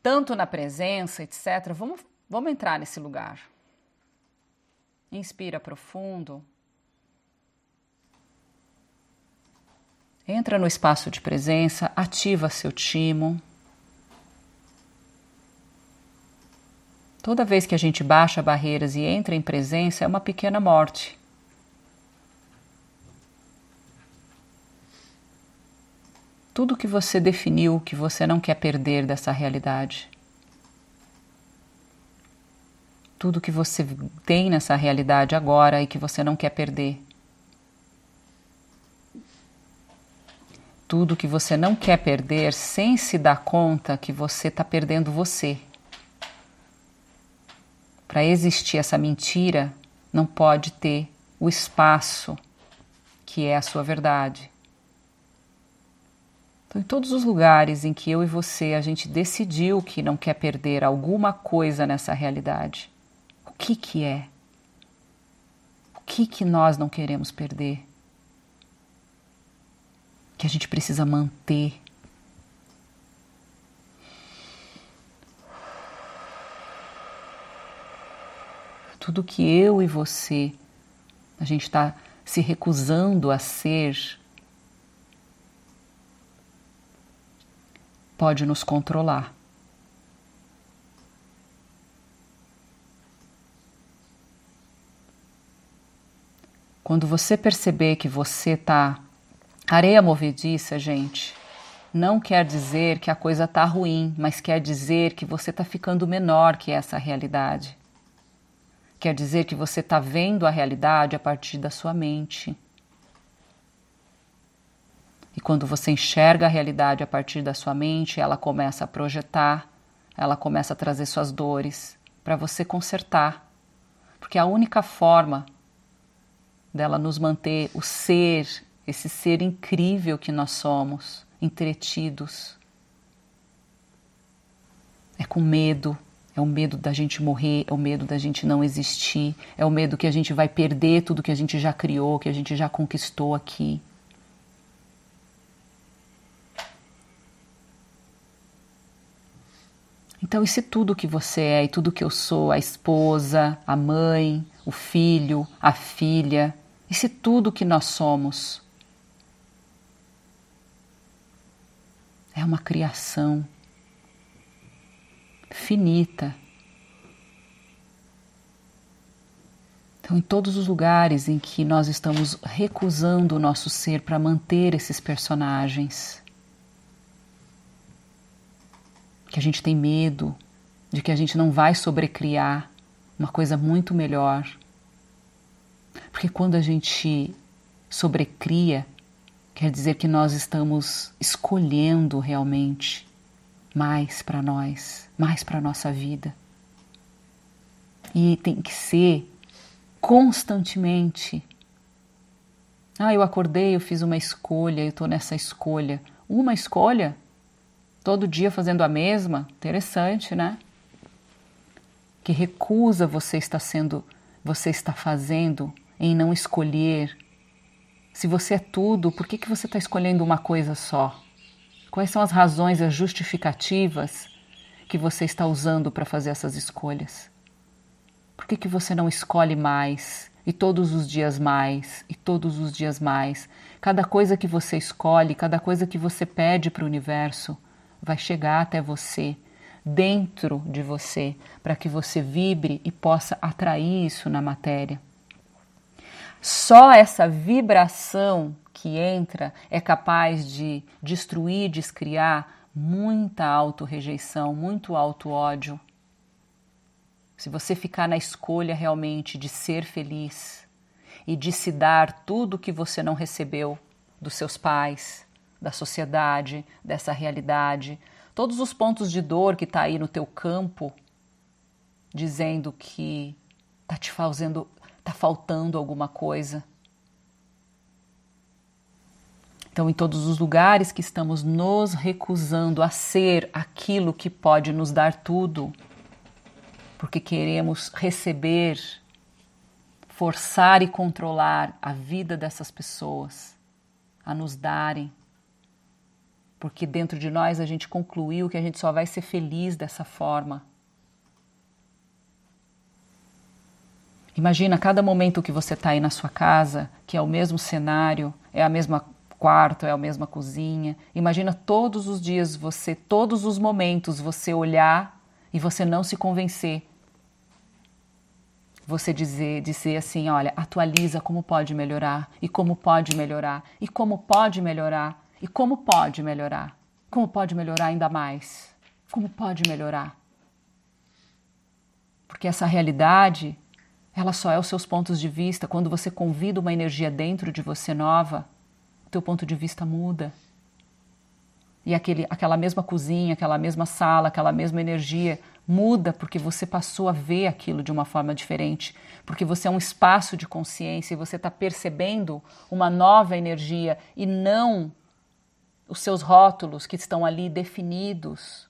Tanto na presença, etc. Vamos Vamos entrar nesse lugar. Inspira profundo. Entra no espaço de presença, ativa seu timo. Toda vez que a gente baixa barreiras e entra em presença, é uma pequena morte. Tudo que você definiu que você não quer perder dessa realidade. Tudo que você tem nessa realidade agora e que você não quer perder. Tudo que você não quer perder sem se dar conta que você está perdendo você. Para existir essa mentira, não pode ter o espaço que é a sua verdade. Então, em todos os lugares em que eu e você a gente decidiu que não quer perder alguma coisa nessa realidade, que que é? O que que nós não queremos perder? Que a gente precisa manter. tudo que eu e você a gente está se recusando a ser, pode nos controlar. Quando você perceber que você está areia movediça, gente, não quer dizer que a coisa está ruim, mas quer dizer que você está ficando menor que essa realidade. Quer dizer que você está vendo a realidade a partir da sua mente. E quando você enxerga a realidade a partir da sua mente, ela começa a projetar, ela começa a trazer suas dores para você consertar. Porque a única forma dela nos manter o ser, esse ser incrível que nós somos, entretidos. É com medo, é o medo da gente morrer, é o medo da gente não existir, é o medo que a gente vai perder tudo que a gente já criou, que a gente já conquistou aqui. Então, e se tudo que você é e tudo que eu sou, a esposa, a mãe, o filho, a filha, e se tudo que nós somos é uma criação finita. Então, em todos os lugares em que nós estamos recusando o nosso ser para manter esses personagens, que a gente tem medo de que a gente não vai sobrecriar uma coisa muito melhor. Porque quando a gente sobrecria, quer dizer que nós estamos escolhendo realmente mais para nós, mais para nossa vida. E tem que ser constantemente. Ah, eu acordei, eu fiz uma escolha, eu estou nessa escolha. Uma escolha? Todo dia fazendo a mesma? Interessante, né? Que recusa você está sendo, você está fazendo em não escolher se você é tudo, por que, que você está escolhendo uma coisa só? Quais são as razões, as justificativas que você está usando para fazer essas escolhas? Por que, que você não escolhe mais e todos os dias mais e todos os dias mais? Cada coisa que você escolhe, cada coisa que você pede para o universo vai chegar até você, dentro de você, para que você vibre e possa atrair isso na matéria. Só essa vibração que entra é capaz de destruir, descriar muita auto-rejeição, muito auto-ódio. Se você ficar na escolha realmente de ser feliz e de se dar tudo o que você não recebeu dos seus pais, da sociedade, dessa realidade, todos os pontos de dor que está aí no teu campo, dizendo que está te fazendo Está faltando alguma coisa. Então, em todos os lugares que estamos nos recusando a ser aquilo que pode nos dar tudo, porque queremos receber, forçar e controlar a vida dessas pessoas, a nos darem, porque dentro de nós a gente concluiu que a gente só vai ser feliz dessa forma. Imagina cada momento que você está aí na sua casa, que é o mesmo cenário, é a mesma quarto, é a mesma cozinha. Imagina todos os dias você, todos os momentos você olhar e você não se convencer. Você dizer, dizer assim, olha, atualiza como pode melhorar e como pode melhorar e como pode melhorar e como pode melhorar. Como pode melhorar ainda mais? Como pode melhorar? Porque essa realidade ela só é os seus pontos de vista. Quando você convida uma energia dentro de você nova, o teu ponto de vista muda. E aquele, aquela mesma cozinha, aquela mesma sala, aquela mesma energia muda porque você passou a ver aquilo de uma forma diferente, porque você é um espaço de consciência e você está percebendo uma nova energia e não os seus rótulos que estão ali definidos,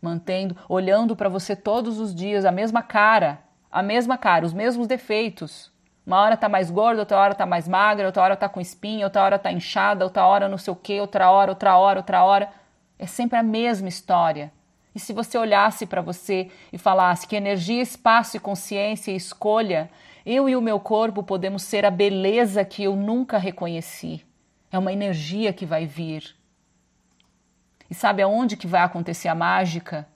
mantendo, olhando para você todos os dias a mesma cara a mesma cara, os mesmos defeitos. Uma hora tá mais gorda, outra hora tá mais magra, outra hora tá com espinha, outra hora tá inchada, outra hora não sei o que, outra hora, outra hora, outra hora. É sempre a mesma história. E se você olhasse para você e falasse que energia, espaço e consciência e escolha, eu e o meu corpo podemos ser a beleza que eu nunca reconheci. É uma energia que vai vir. E sabe aonde que vai acontecer a mágica?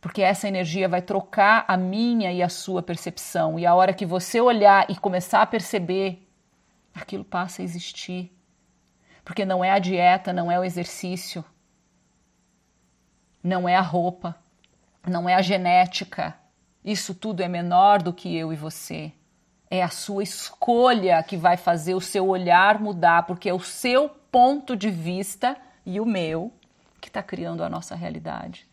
Porque essa energia vai trocar a minha e a sua percepção. E a hora que você olhar e começar a perceber, aquilo passa a existir. Porque não é a dieta, não é o exercício, não é a roupa, não é a genética. Isso tudo é menor do que eu e você. É a sua escolha que vai fazer o seu olhar mudar, porque é o seu ponto de vista e o meu que está criando a nossa realidade.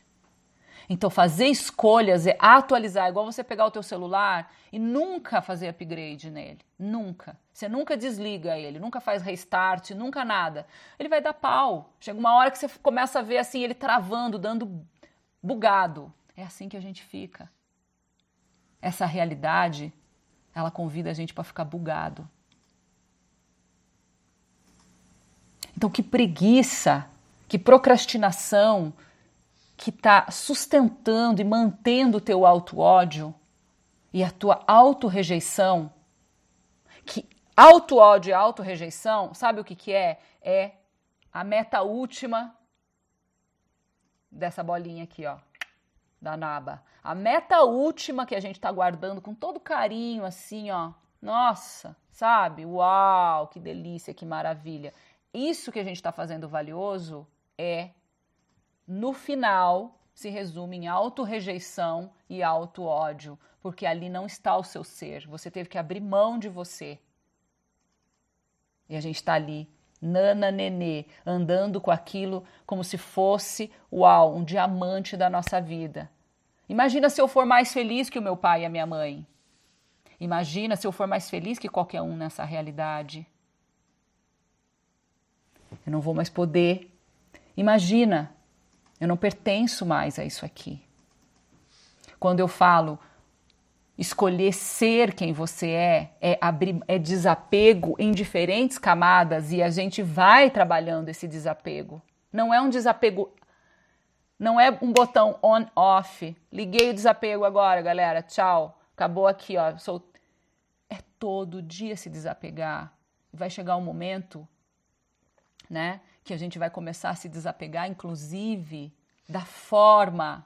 Então, fazer escolhas é atualizar, é igual você pegar o teu celular e nunca fazer upgrade nele. Nunca. Você nunca desliga ele, nunca faz restart, nunca nada. Ele vai dar pau. Chega uma hora que você começa a ver assim ele travando, dando bugado. É assim que a gente fica. Essa realidade, ela convida a gente para ficar bugado. Então, que preguiça, que procrastinação, que está sustentando e mantendo o teu auto-ódio e a tua auto-rejeição, que auto-ódio e auto-rejeição, sabe o que, que é? É a meta última dessa bolinha aqui, ó, da naba. A meta última que a gente está guardando com todo carinho, assim, ó. Nossa, sabe? Uau, que delícia, que maravilha. Isso que a gente está fazendo valioso é no final se resume em auto-rejeição e auto-ódio, porque ali não está o seu ser, você teve que abrir mão de você. E a gente está ali, nana nenê, andando com aquilo como se fosse, uau, um diamante da nossa vida. Imagina se eu for mais feliz que o meu pai e a minha mãe. Imagina se eu for mais feliz que qualquer um nessa realidade. Eu não vou mais poder. Imagina eu não pertenço mais a isso aqui. Quando eu falo escolher ser quem você é, é abrir, é desapego em diferentes camadas e a gente vai trabalhando esse desapego. Não é um desapego, não é um botão on off. Liguei o desapego agora, galera. Tchau. Acabou aqui, ó. Sou... É todo dia se desapegar. Vai chegar um momento, né, que a gente vai começar a se desapegar, inclusive, da forma.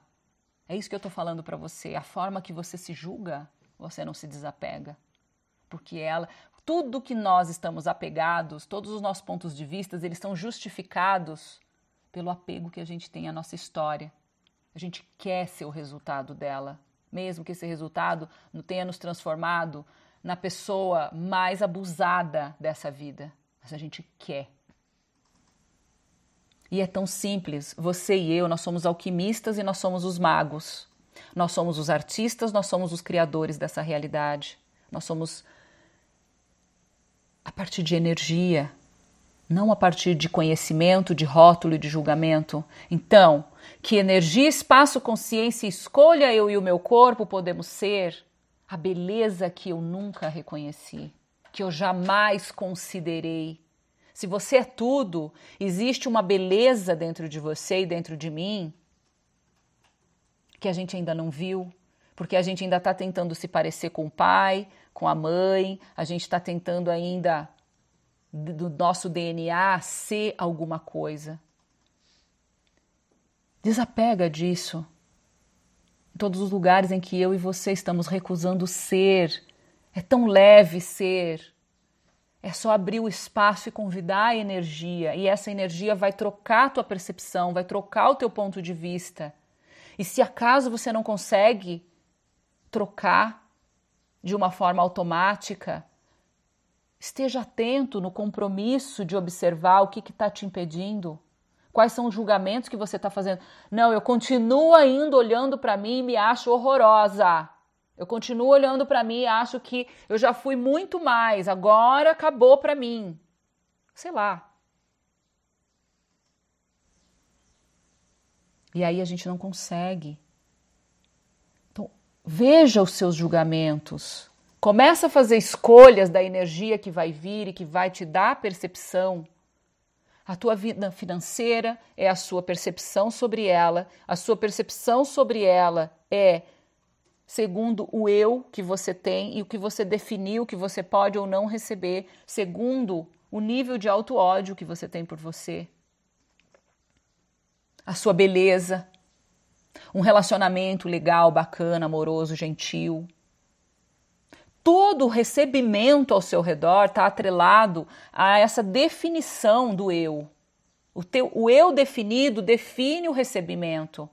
É isso que eu estou falando para você. A forma que você se julga, você não se desapega. Porque ela, tudo que nós estamos apegados, todos os nossos pontos de vista, eles estão justificados pelo apego que a gente tem à nossa história. A gente quer ser o resultado dela, mesmo que esse resultado não tenha nos transformado na pessoa mais abusada dessa vida. Mas a gente quer. E é tão simples. Você e eu, nós somos alquimistas e nós somos os magos. Nós somos os artistas, nós somos os criadores dessa realidade. Nós somos a partir de energia, não a partir de conhecimento, de rótulo e de julgamento. Então, que energia, espaço, consciência escolha eu e o meu corpo podemos ser a beleza que eu nunca reconheci, que eu jamais considerei se você é tudo, existe uma beleza dentro de você e dentro de mim que a gente ainda não viu, porque a gente ainda está tentando se parecer com o pai, com a mãe, a gente está tentando ainda do nosso DNA ser alguma coisa. Desapega disso. Em todos os lugares em que eu e você estamos recusando ser, é tão leve ser. É só abrir o espaço e convidar a energia, e essa energia vai trocar a tua percepção, vai trocar o teu ponto de vista. E se acaso você não consegue trocar de uma forma automática, esteja atento no compromisso de observar o que está te impedindo. Quais são os julgamentos que você está fazendo? Não, eu continuo indo olhando para mim e me acho horrorosa. Eu continuo olhando para mim e acho que eu já fui muito mais, agora acabou para mim. Sei lá. E aí a gente não consegue. Então, veja os seus julgamentos. Começa a fazer escolhas da energia que vai vir e que vai te dar percepção A tua vida financeira é a sua percepção sobre ela, a sua percepção sobre ela é segundo o eu que você tem e o que você definiu que você pode ou não receber, segundo o nível de auto-ódio que você tem por você. A sua beleza, um relacionamento legal, bacana, amoroso, gentil. Todo o recebimento ao seu redor está atrelado a essa definição do eu. O, teu, o eu definido define o recebimento.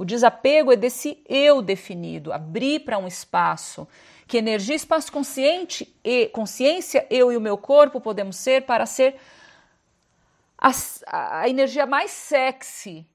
O desapego é desse eu definido, abrir para um espaço. Que energia, espaço consciente e consciência, eu e o meu corpo podemos ser para ser a, a energia mais sexy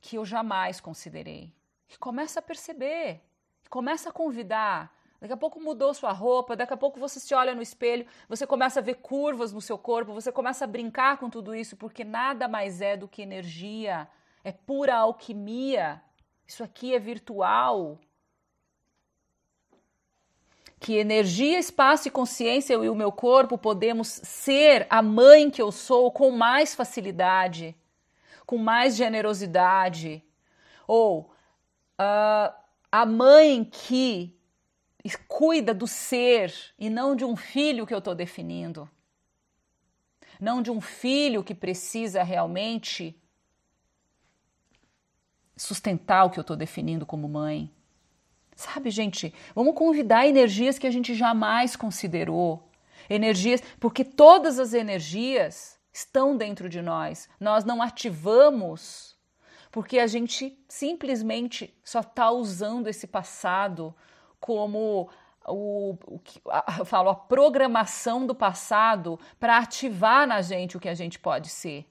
que eu jamais considerei. E começa a perceber, começa a convidar. Daqui a pouco mudou sua roupa, daqui a pouco você se olha no espelho, você começa a ver curvas no seu corpo, você começa a brincar com tudo isso, porque nada mais é do que energia, é pura alquimia. Isso aqui é virtual. Que energia, espaço e consciência eu e o meu corpo podemos ser a mãe que eu sou com mais facilidade com mais generosidade. Ou uh, a mãe que cuida do ser e não de um filho que eu estou definindo. Não de um filho que precisa realmente sustentar o que eu estou definindo como mãe. Sabe, gente, vamos convidar energias que a gente jamais considerou. Energias, porque todas as energias estão dentro de nós. Nós não ativamos porque a gente simplesmente só está usando esse passado como o, o a, eu falo a programação do passado para ativar na gente o que a gente pode ser.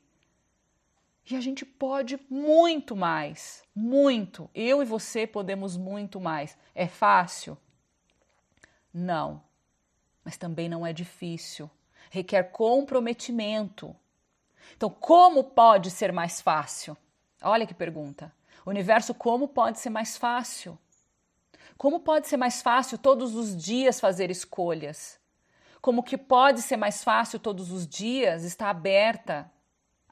E a gente pode muito mais, muito. Eu e você podemos muito mais. É fácil? Não. Mas também não é difícil requer comprometimento. Então, como pode ser mais fácil? Olha que pergunta. Universo, como pode ser mais fácil? Como pode ser mais fácil todos os dias fazer escolhas? Como que pode ser mais fácil todos os dias estar aberta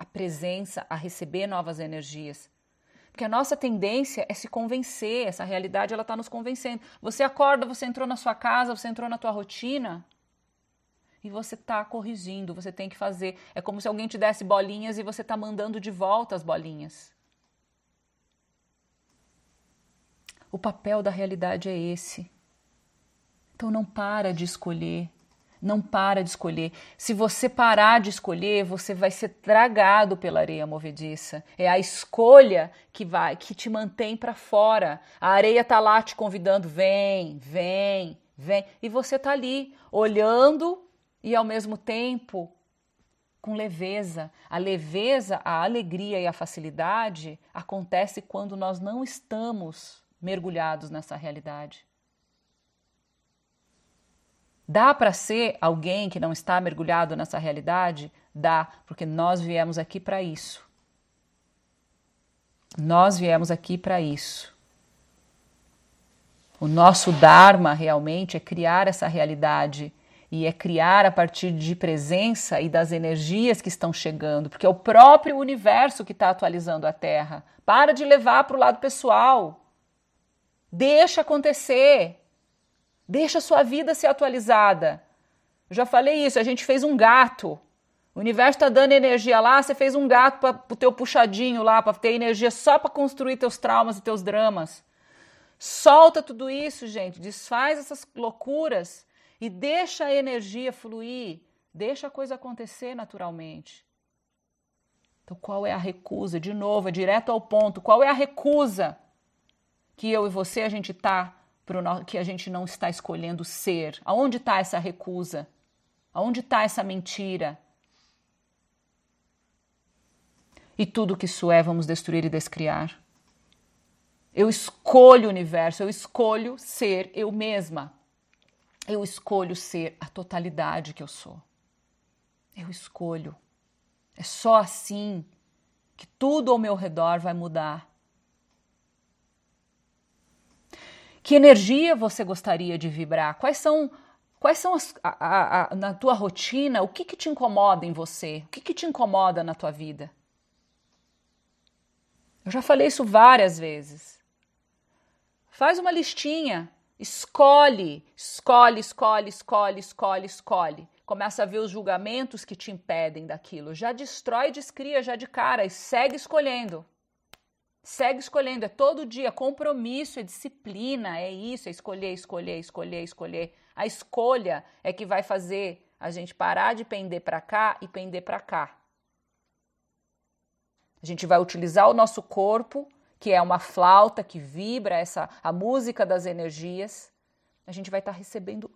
à presença, a receber novas energias? Porque a nossa tendência é se convencer, essa realidade ela está nos convencendo. Você acorda, você entrou na sua casa, você entrou na tua rotina, e você está corrigindo, você tem que fazer. É como se alguém te desse bolinhas e você está mandando de volta as bolinhas. O papel da realidade é esse. Então não para de escolher. Não para de escolher. Se você parar de escolher, você vai ser tragado pela areia movediça. É a escolha que vai, que te mantém para fora. A areia tá lá te convidando, vem, vem, vem, e você tá ali olhando e ao mesmo tempo com leveza. A leveza, a alegria e a facilidade acontece quando nós não estamos mergulhados nessa realidade. Dá para ser alguém que não está mergulhado nessa realidade? Dá, porque nós viemos aqui para isso. Nós viemos aqui para isso. O nosso Dharma realmente é criar essa realidade e é criar a partir de presença e das energias que estão chegando, porque é o próprio universo que está atualizando a Terra. Para de levar para o lado pessoal. Deixa acontecer. Deixa a sua vida ser atualizada. Eu já falei isso, a gente fez um gato. O universo está dando energia lá, você fez um gato para o teu puxadinho lá, para ter energia só para construir teus traumas e teus dramas. Solta tudo isso, gente. Desfaz essas loucuras e deixa a energia fluir, deixa a coisa acontecer naturalmente. Então, qual é a recusa? De novo, é direto ao ponto. Qual é a recusa que eu e você a gente tá que a gente não está escolhendo ser? Aonde está essa recusa? Aonde está essa mentira? E tudo que isso é, vamos destruir e descriar. Eu escolho o universo, eu escolho ser eu mesma eu escolho ser a totalidade que eu sou. Eu escolho. É só assim que tudo ao meu redor vai mudar. Que energia você gostaria de vibrar? Quais são Quais são as, a, a, a, na tua rotina, o que, que te incomoda em você? O que, que te incomoda na tua vida? Eu já falei isso várias vezes. Faz uma listinha, escolhe, escolhe, escolhe, escolhe, escolhe, escolhe. Começa a ver os julgamentos que te impedem daquilo. Já destrói, descria já de cara e segue escolhendo. Segue escolhendo, é todo dia, compromisso, é disciplina, é isso, é escolher, escolher, escolher, escolher. A escolha é que vai fazer a gente parar de pender para cá e pender para cá. A gente vai utilizar o nosso corpo, que é uma flauta que vibra essa a música das energias. A gente vai estar tá recebendo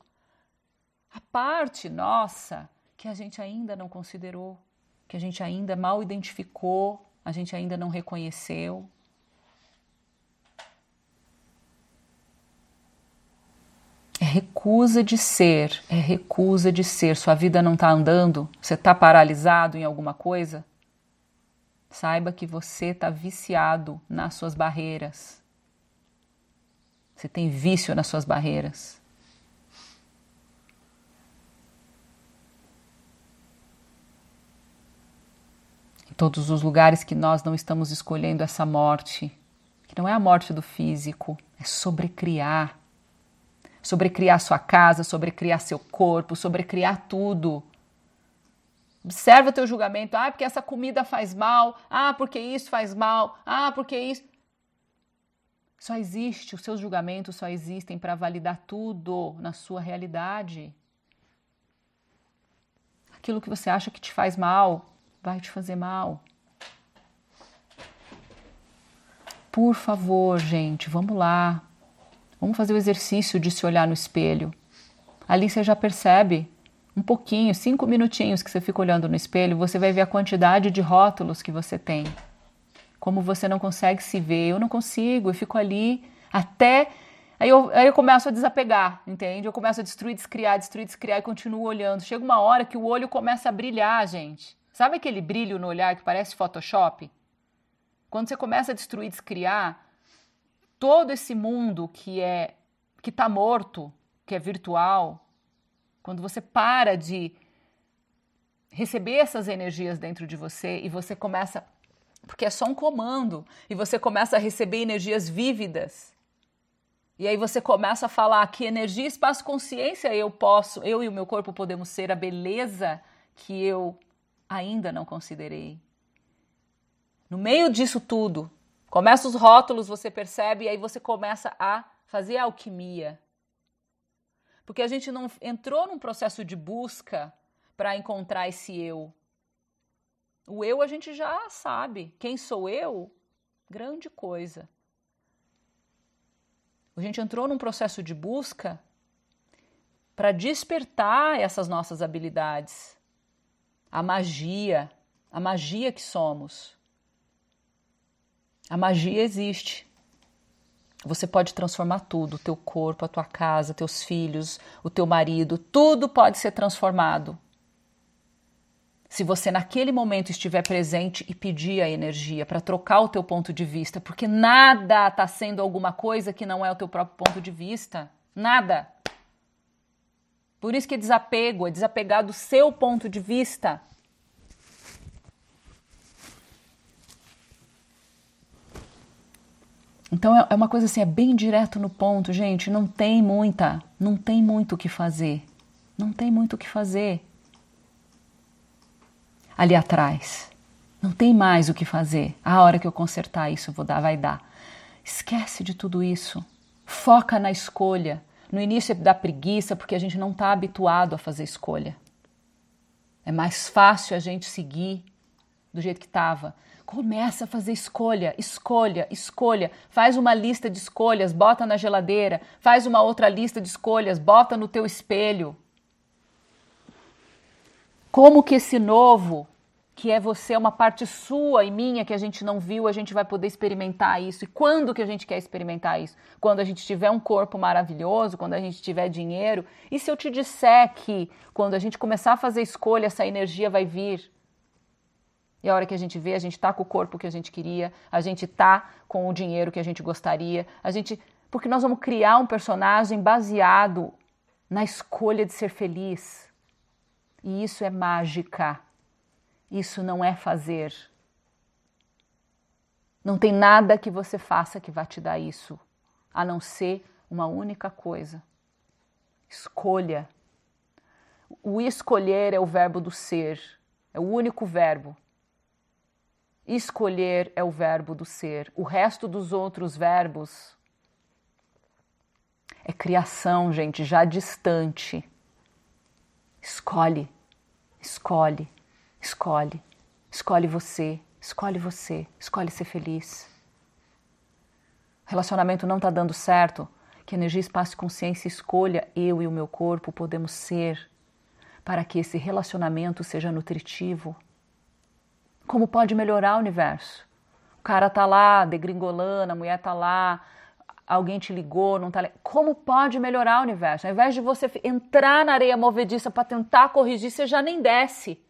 a parte nossa que a gente ainda não considerou, que a gente ainda mal identificou, a gente ainda não reconheceu. Recusa de ser, é recusa de ser. Sua vida não está andando, você está paralisado em alguma coisa? Saiba que você está viciado nas suas barreiras. Você tem vício nas suas barreiras. Em todos os lugares que nós não estamos escolhendo essa morte, que não é a morte do físico, é sobrecriar. Sobrecriar sua casa, sobrecriar seu corpo, sobrecriar tudo Observa teu julgamento. Ah, porque essa comida faz mal. Ah, porque isso faz mal. Ah, porque isso. Só existe, os seus julgamentos só existem para validar tudo na sua realidade. Aquilo que você acha que te faz mal, vai te fazer mal. Por favor, gente, vamos lá. Vamos fazer o exercício de se olhar no espelho. Ali você já percebe um pouquinho, cinco minutinhos que você fica olhando no espelho, você vai ver a quantidade de rótulos que você tem. Como você não consegue se ver, eu não consigo, eu fico ali até. Aí eu, aí eu começo a desapegar, entende? Eu começo a destruir, descriar, destruir, descriar e continuo olhando. Chega uma hora que o olho começa a brilhar, gente. Sabe aquele brilho no olhar que parece Photoshop? Quando você começa a destruir, descriar, todo esse mundo que é que está morto, que é virtual, quando você para de receber essas energias dentro de você e você começa. Porque é só um comando, e você começa a receber energias vívidas. E aí você começa a falar que energia, espaço, consciência eu posso, eu e o meu corpo podemos ser a beleza que eu ainda não considerei. No meio disso tudo, começa os rótulos, você percebe, e aí você começa a fazer alquimia porque a gente não entrou num processo de busca para encontrar esse eu. O eu a gente já sabe. Quem sou eu? Grande coisa. A gente entrou num processo de busca para despertar essas nossas habilidades. A magia, a magia que somos. A magia existe. Você pode transformar tudo, o teu corpo, a tua casa, teus filhos, o teu marido, tudo pode ser transformado. Se você naquele momento estiver presente e pedir a energia para trocar o teu ponto de vista, porque nada está sendo alguma coisa que não é o teu próprio ponto de vista, nada. Por isso que é desapego, é desapegar do seu ponto de vista. Então é, é uma coisa assim, é bem direto no ponto, gente. Não tem muita, não tem muito o que fazer. Não tem muito o que fazer. Ali atrás. Não tem mais o que fazer. A hora que eu consertar isso, vou dar, vai dar. Esquece de tudo isso. Foca na escolha. No início é da preguiça, porque a gente não está habituado a fazer escolha. É mais fácil a gente seguir do jeito que estava. Começa a fazer escolha, escolha, escolha. Faz uma lista de escolhas, bota na geladeira. Faz uma outra lista de escolhas, bota no teu espelho. Como que esse novo, que é você, é uma parte sua e minha que a gente não viu, a gente vai poder experimentar isso. E quando que a gente quer experimentar isso? Quando a gente tiver um corpo maravilhoso, quando a gente tiver dinheiro. E se eu te disser que quando a gente começar a fazer escolha, essa energia vai vir? E a hora que a gente vê, a gente está com o corpo que a gente queria, a gente está com o dinheiro que a gente gostaria, a gente. Porque nós vamos criar um personagem baseado na escolha de ser feliz. E isso é mágica. Isso não é fazer. Não tem nada que você faça que vá te dar isso, a não ser uma única coisa: escolha. O escolher é o verbo do ser, é o único verbo. Escolher é o verbo do ser. O resto dos outros verbos é criação, gente, já distante. Escolhe, escolhe, escolhe. Escolhe você, escolhe você, escolhe ser feliz. O relacionamento não está dando certo. Que energia, espaço e consciência escolha eu e o meu corpo podemos ser para que esse relacionamento seja nutritivo como pode melhorar o universo? O cara tá lá degringolando, a mulher tá lá, alguém te ligou, não tá. Como pode melhorar o universo? Ao invés de você entrar na areia movediça para tentar corrigir, você já nem desce.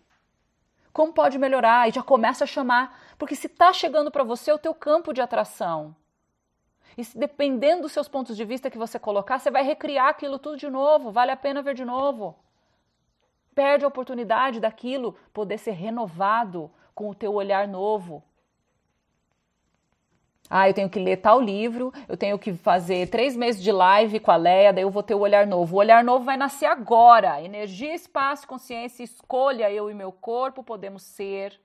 Como pode melhorar? E já começa a chamar, porque se tá chegando para você é o teu campo de atração. E se, dependendo dos seus pontos de vista que você colocar, você vai recriar aquilo tudo de novo, vale a pena ver de novo. Perde a oportunidade daquilo poder ser renovado com o teu olhar novo. Ah, eu tenho que ler tal livro, eu tenho que fazer três meses de live com a Leia, daí eu vou ter o olhar novo. O olhar novo vai nascer agora. Energia, espaço, consciência, escolha eu e meu corpo podemos ser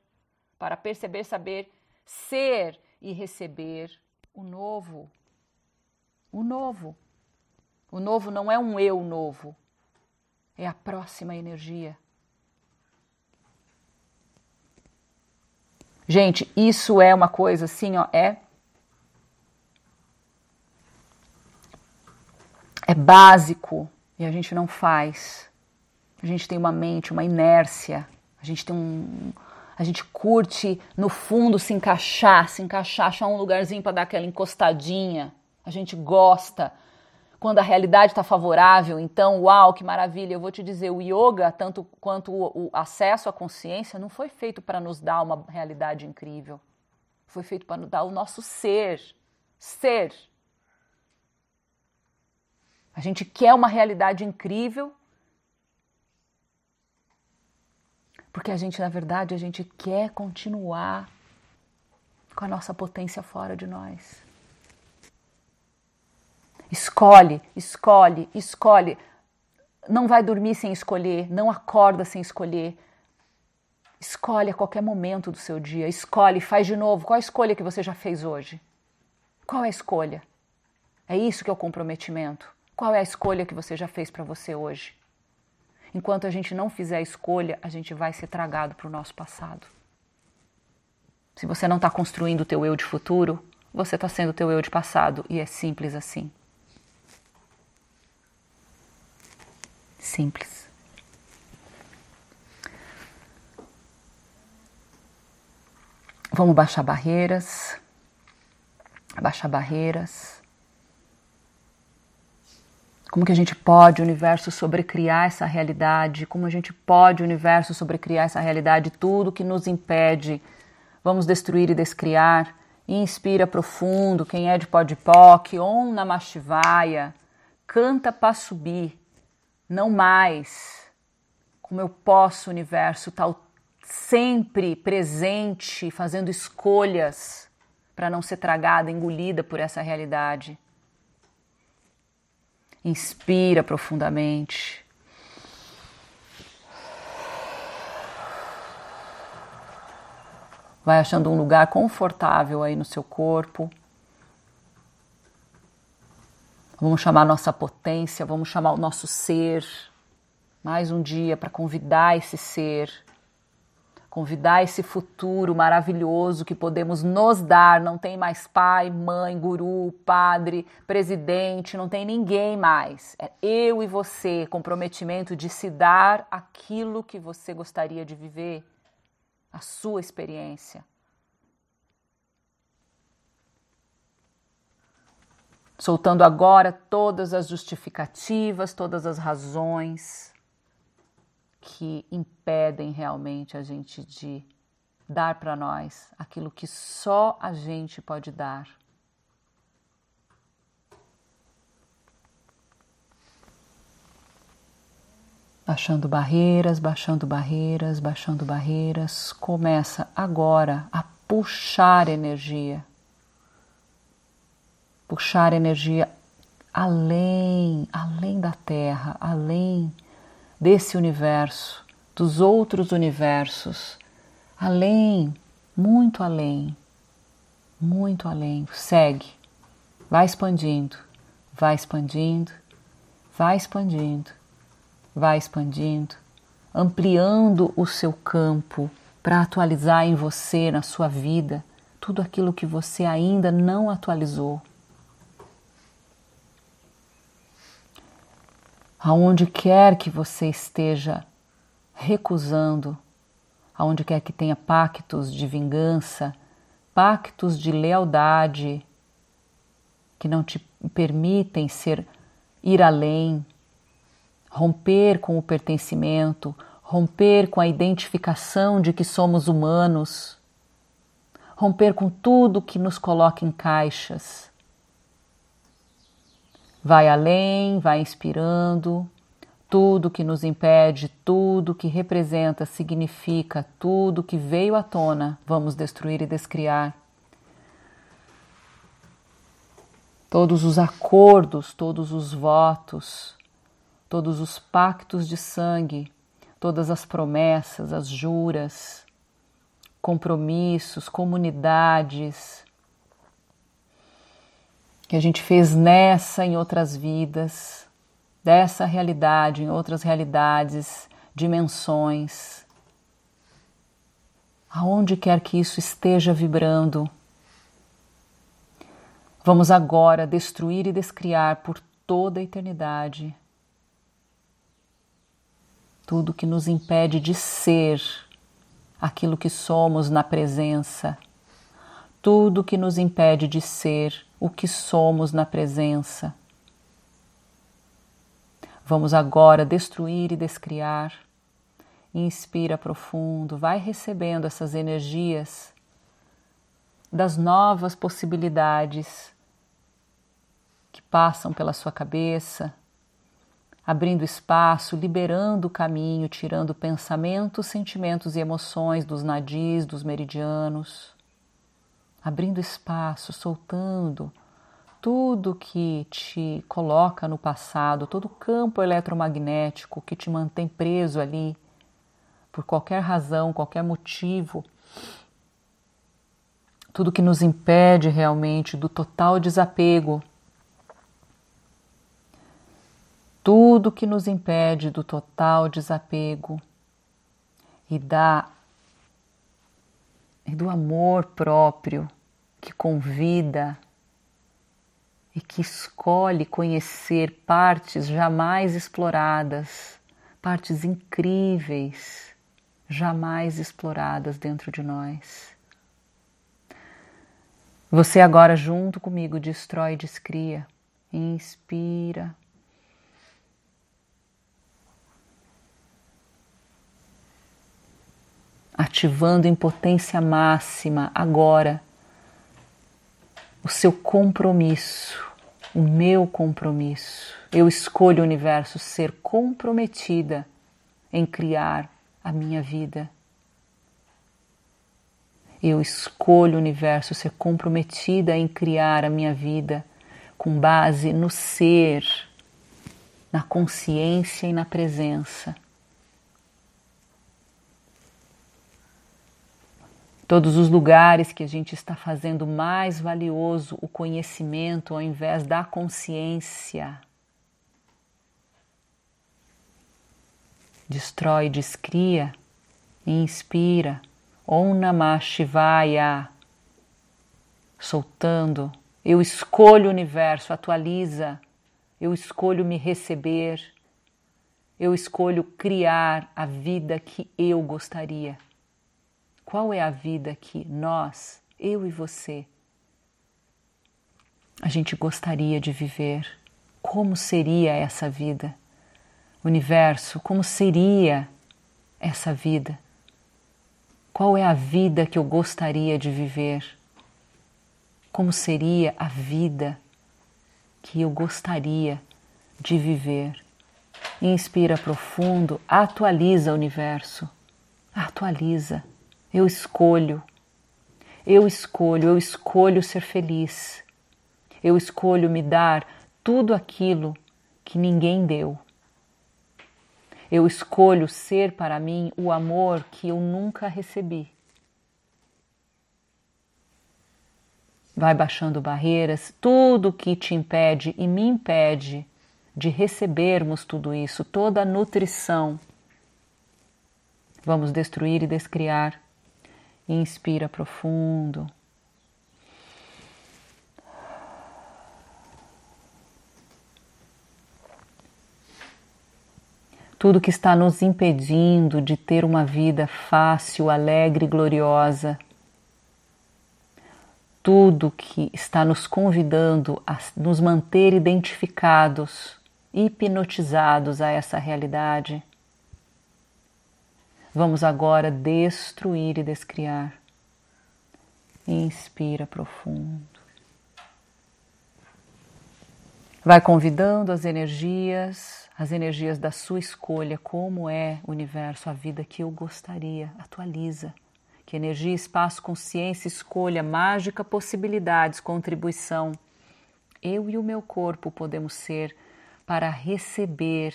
para perceber, saber, ser e receber o novo. O novo. O novo não é um eu novo, é a próxima energia. Gente, isso é uma coisa assim, ó, é é básico e a gente não faz. A gente tem uma mente, uma inércia. A gente tem um a gente curte no fundo se encaixar, se encaixar, achar um lugarzinho para dar aquela encostadinha. A gente gosta quando a realidade está favorável, então, uau, que maravilha. Eu vou te dizer, o yoga, tanto quanto o, o acesso à consciência, não foi feito para nos dar uma realidade incrível. Foi feito para nos dar o nosso ser. Ser. A gente quer uma realidade incrível. Porque a gente, na verdade, a gente quer continuar com a nossa potência fora de nós. Escolhe, escolhe, escolhe. Não vai dormir sem escolher, não acorda sem escolher. Escolhe a qualquer momento do seu dia. Escolhe, faz de novo. Qual a escolha que você já fez hoje? Qual é a escolha? É isso que é o comprometimento. Qual é a escolha que você já fez para você hoje? Enquanto a gente não fizer a escolha, a gente vai ser tragado para o nosso passado. Se você não está construindo o teu eu de futuro, você está sendo o teu eu de passado e é simples assim. Simples. Vamos baixar barreiras, baixar barreiras. Como que a gente pode, universo, sobrecriar essa realidade? Como a gente pode, universo, sobrecriar essa realidade? Tudo que nos impede, vamos destruir e descriar. Inspira profundo, quem é de Podpoc, Om Namah Shivaya, canta para subir não mais. Como eu posso, universo, estar sempre presente, fazendo escolhas para não ser tragada, engolida por essa realidade. Inspira profundamente. Vai achando um lugar confortável aí no seu corpo. Vamos chamar nossa potência, vamos chamar o nosso ser. Mais um dia para convidar esse ser, convidar esse futuro maravilhoso que podemos nos dar. Não tem mais pai, mãe, guru, padre, presidente, não tem ninguém mais. É eu e você, comprometimento de se dar aquilo que você gostaria de viver, a sua experiência. Soltando agora todas as justificativas, todas as razões que impedem realmente a gente de dar para nós aquilo que só a gente pode dar. Baixando barreiras, baixando barreiras, baixando barreiras. Começa agora a puxar energia. Puxar energia além, além da Terra, além desse universo, dos outros universos, além, muito além, muito além. Segue, vai expandindo, vai expandindo, vai expandindo, vai expandindo, ampliando o seu campo para atualizar em você, na sua vida, tudo aquilo que você ainda não atualizou. Aonde quer que você esteja recusando, aonde quer que tenha pactos de vingança, pactos de lealdade que não te permitem ser ir além, romper com o pertencimento, romper com a identificação de que somos humanos, romper com tudo que nos coloca em caixas. Vai além, vai inspirando, tudo que nos impede, tudo que representa, significa, tudo que veio à tona, vamos destruir e descriar. Todos os acordos, todos os votos, todos os pactos de sangue, todas as promessas, as juras, compromissos, comunidades que a gente fez nessa em outras vidas dessa realidade em outras realidades, dimensões. Aonde quer que isso esteja vibrando, vamos agora destruir e descriar por toda a eternidade tudo que nos impede de ser aquilo que somos na presença, tudo que nos impede de ser o que somos na presença Vamos agora destruir e descriar. Inspira profundo, vai recebendo essas energias das novas possibilidades que passam pela sua cabeça, abrindo espaço, liberando o caminho, tirando pensamentos, sentimentos e emoções dos nadis, dos meridianos, abrindo espaço, soltando tudo que te coloca no passado, todo o campo eletromagnético que te mantém preso ali, por qualquer razão, qualquer motivo, tudo que nos impede realmente do total desapego, tudo que nos impede do total desapego e da e do amor próprio que convida e que escolhe conhecer partes jamais exploradas, partes incríveis, jamais exploradas dentro de nós. Você agora, junto comigo, destrói e descria. Inspira. Ativando em potência máxima agora o seu compromisso, o meu compromisso. Eu escolho o universo ser comprometida em criar a minha vida. Eu escolho o universo ser comprometida em criar a minha vida com base no ser, na consciência e na presença. Todos os lugares que a gente está fazendo mais valioso o conhecimento ao invés da consciência. Destrói, descria, inspira. Om Namah Shivaya. Soltando. Eu escolho o universo, atualiza. Eu escolho me receber. Eu escolho criar a vida que eu gostaria. Qual é a vida que nós, eu e você, a gente gostaria de viver? Como seria essa vida? Universo, como seria essa vida? Qual é a vida que eu gostaria de viver? Como seria a vida que eu gostaria de viver? Inspira profundo, atualiza o universo. Atualiza. Eu escolho. Eu escolho, eu escolho ser feliz. Eu escolho me dar tudo aquilo que ninguém deu. Eu escolho ser para mim o amor que eu nunca recebi. Vai baixando barreiras, tudo que te impede e me impede de recebermos tudo isso, toda a nutrição. Vamos destruir e descriar. Inspira profundo. tudo que está nos impedindo de ter uma vida fácil, alegre e gloriosa, tudo que está nos convidando a nos manter identificados, hipnotizados a essa realidade. Vamos agora destruir e descriar. Inspira profundo. Vai convidando as energias as energias da sua escolha, como é o universo, a vida que eu gostaria. Atualiza. Que energia, espaço, consciência, escolha, mágica, possibilidades, contribuição. Eu e o meu corpo podemos ser para receber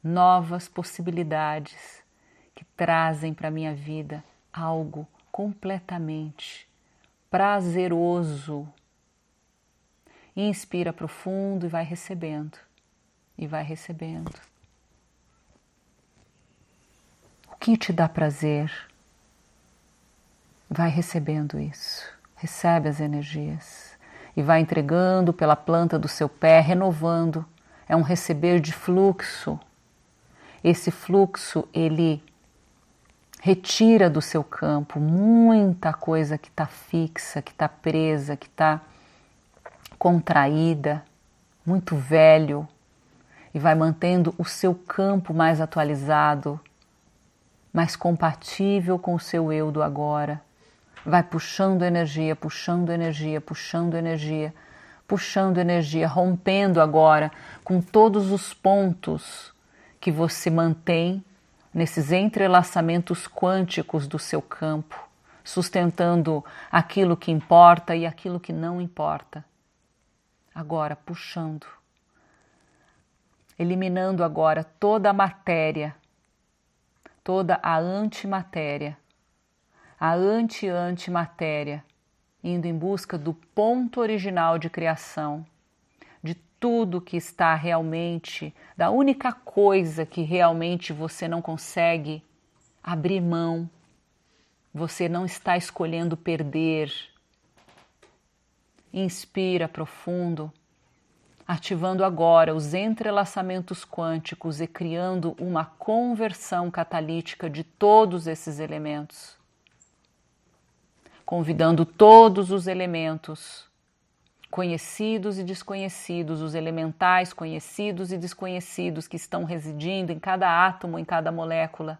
novas possibilidades que trazem para a minha vida algo completamente prazeroso. Inspira profundo e vai recebendo e vai recebendo. O que te dá prazer, vai recebendo isso. Recebe as energias e vai entregando pela planta do seu pé, renovando. É um receber de fluxo. Esse fluxo, ele retira do seu campo muita coisa que está fixa, que está presa, que está contraída, muito velho, e vai mantendo o seu campo mais atualizado, mais compatível com o seu eu do agora. Vai puxando energia, puxando energia, puxando energia, puxando energia, rompendo agora com todos os pontos que você mantém nesses entrelaçamentos quânticos do seu campo, sustentando aquilo que importa e aquilo que não importa. Agora puxando eliminando agora toda a matéria, toda a antimatéria, a anti-antimatéria, indo em busca do ponto original de criação, tudo que está realmente, da única coisa que realmente você não consegue abrir mão, você não está escolhendo perder. Inspira profundo ativando agora os entrelaçamentos quânticos e criando uma conversão catalítica de todos esses elementos. Convidando todos os elementos, conhecidos e desconhecidos, os elementais conhecidos e desconhecidos que estão residindo em cada átomo, em cada molécula,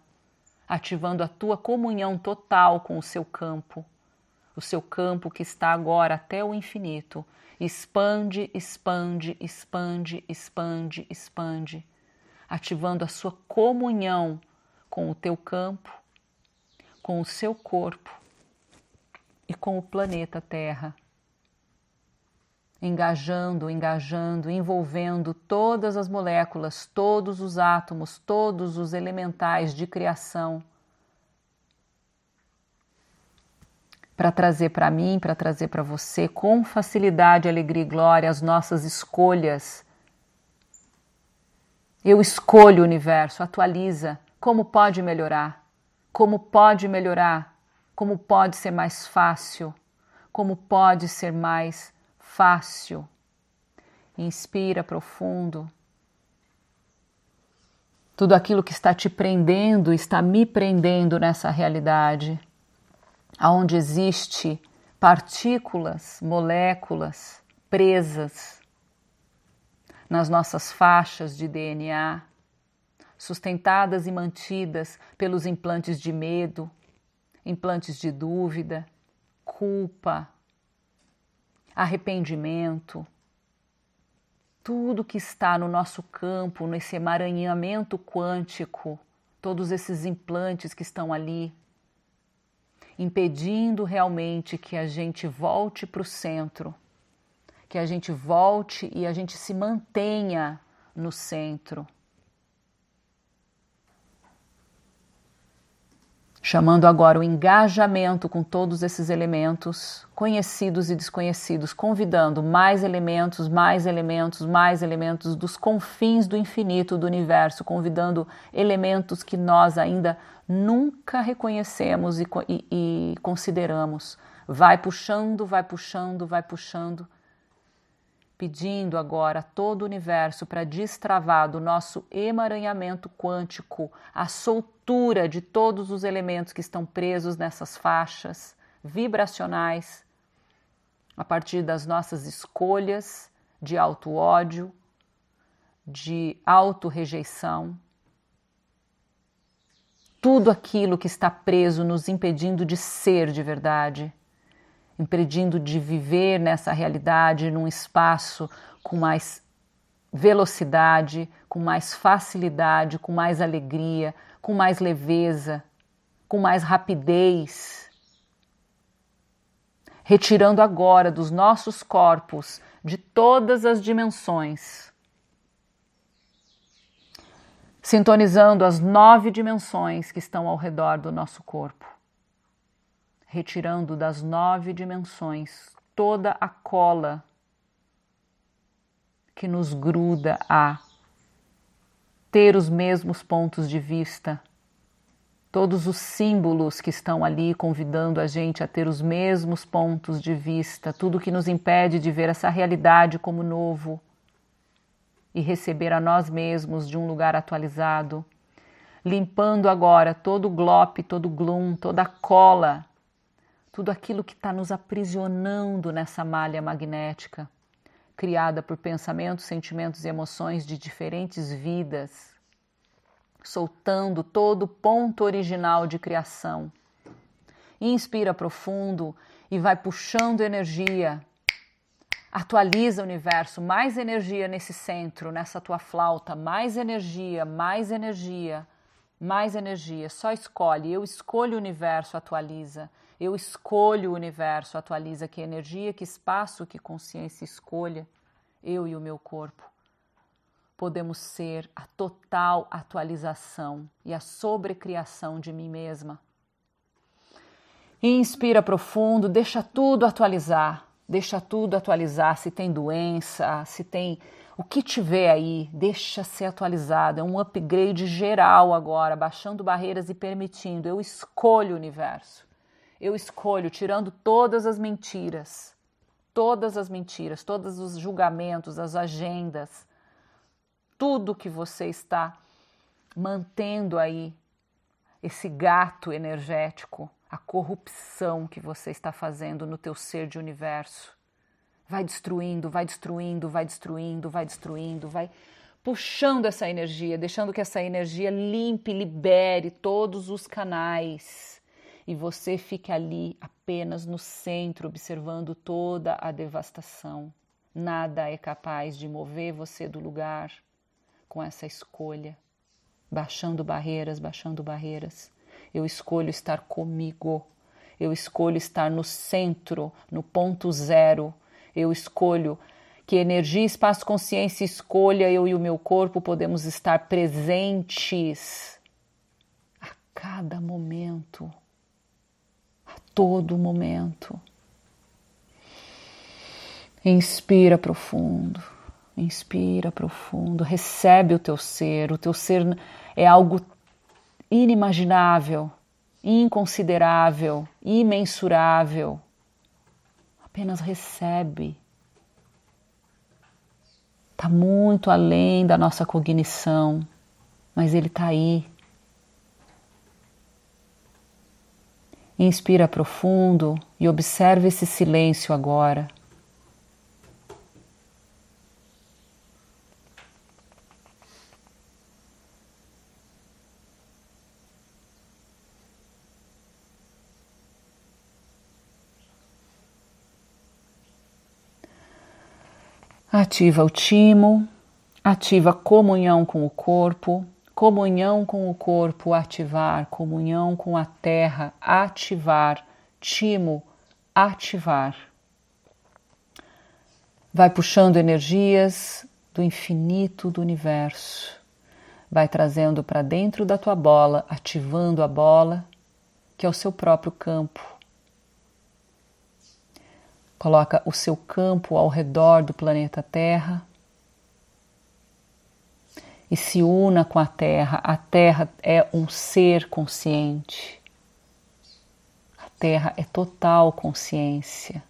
ativando a tua comunhão total com o seu campo, o seu campo que está agora até o infinito Expande, expande, expande, expande, expande, ativando a sua comunhão com o teu campo, com o seu corpo e com o planeta Terra. Engajando, engajando, envolvendo todas as moléculas, todos os átomos, todos os elementais de criação para trazer para mim, para trazer para você com facilidade, alegria e glória as nossas escolhas. Eu escolho o universo, atualiza. Como pode melhorar? Como pode melhorar? Como pode ser mais fácil? Como pode ser mais fácil? Inspira profundo. Tudo aquilo que está te prendendo está me prendendo nessa realidade aonde existe partículas, moléculas presas nas nossas faixas de DNA, sustentadas e mantidas pelos implantes de medo, implantes de dúvida, culpa, arrependimento. tudo que está no nosso campo, nesse emaranhamento quântico, todos esses implantes que estão ali, impedindo realmente que a gente volte para o centro, que a gente volte e a gente se mantenha no centro. Chamando agora o engajamento com todos esses elementos, conhecidos e desconhecidos, convidando mais elementos, mais elementos, mais elementos dos confins do infinito do universo, convidando elementos que nós ainda nunca reconhecemos e, e, e consideramos. Vai puxando, vai puxando, vai puxando pedindo agora a todo o universo para destravar do nosso emaranhamento quântico a soltura de todos os elementos que estão presos nessas faixas vibracionais, a partir das nossas escolhas de auto-ódio, de auto-rejeição. Tudo aquilo que está preso nos impedindo de ser de verdade impedindo de viver nessa realidade num espaço com mais velocidade, com mais facilidade, com mais alegria, com mais leveza, com mais rapidez. Retirando agora dos nossos corpos, de todas as dimensões, sintonizando as nove dimensões que estão ao redor do nosso corpo retirando das nove dimensões toda a cola que nos gruda a ter os mesmos pontos de vista, todos os símbolos que estão ali convidando a gente a ter os mesmos pontos de vista, tudo que nos impede de ver essa realidade como novo e receber a nós mesmos de um lugar atualizado, limpando agora todo o glop, todo o gloom, toda a cola tudo aquilo que está nos aprisionando nessa malha magnética, criada por pensamentos, sentimentos e emoções de diferentes vidas, soltando todo o ponto original de criação. Inspira profundo e vai puxando energia. Atualiza o universo, mais energia nesse centro, nessa tua flauta, mais energia, mais energia, mais energia. Só escolhe, eu escolho o universo, atualiza. Eu escolho o universo, atualiza que energia, que espaço, que consciência escolha, eu e o meu corpo. Podemos ser a total atualização e a sobrecriação de mim mesma. Inspira profundo, deixa tudo atualizar, deixa tudo atualizar. Se tem doença, se tem o que tiver aí, deixa ser atualizado. É um upgrade geral agora, baixando barreiras e permitindo. Eu escolho o universo eu escolho tirando todas as mentiras, todas as mentiras, todos os julgamentos, as agendas, tudo que você está mantendo aí, esse gato energético, a corrupção que você está fazendo no teu ser de universo. Vai destruindo, vai destruindo, vai destruindo, vai destruindo, vai puxando essa energia, deixando que essa energia limpe, libere todos os canais e você fique ali apenas no centro, observando toda a devastação. Nada é capaz de mover você do lugar com essa escolha. Baixando barreiras, baixando barreiras. Eu escolho estar comigo. Eu escolho estar no centro, no ponto zero. Eu escolho que energia, espaço, consciência escolha, eu e o meu corpo podemos estar presentes a cada momento todo momento. Inspira profundo, inspira profundo, recebe o teu ser. O teu ser é algo inimaginável, inconsiderável, imensurável. Apenas recebe. Está muito além da nossa cognição, mas ele está aí Inspira profundo e observe esse silêncio agora. Ativa o timo, ativa comunhão com o corpo, comunhão com o corpo, ativar, comunhão com a terra, ativar, timo, ativar. Vai puxando energias do infinito do universo. Vai trazendo para dentro da tua bola, ativando a bola, que é o seu próprio campo. Coloca o seu campo ao redor do planeta Terra e se una com a Terra. A Terra é um ser consciente. A Terra é total consciência.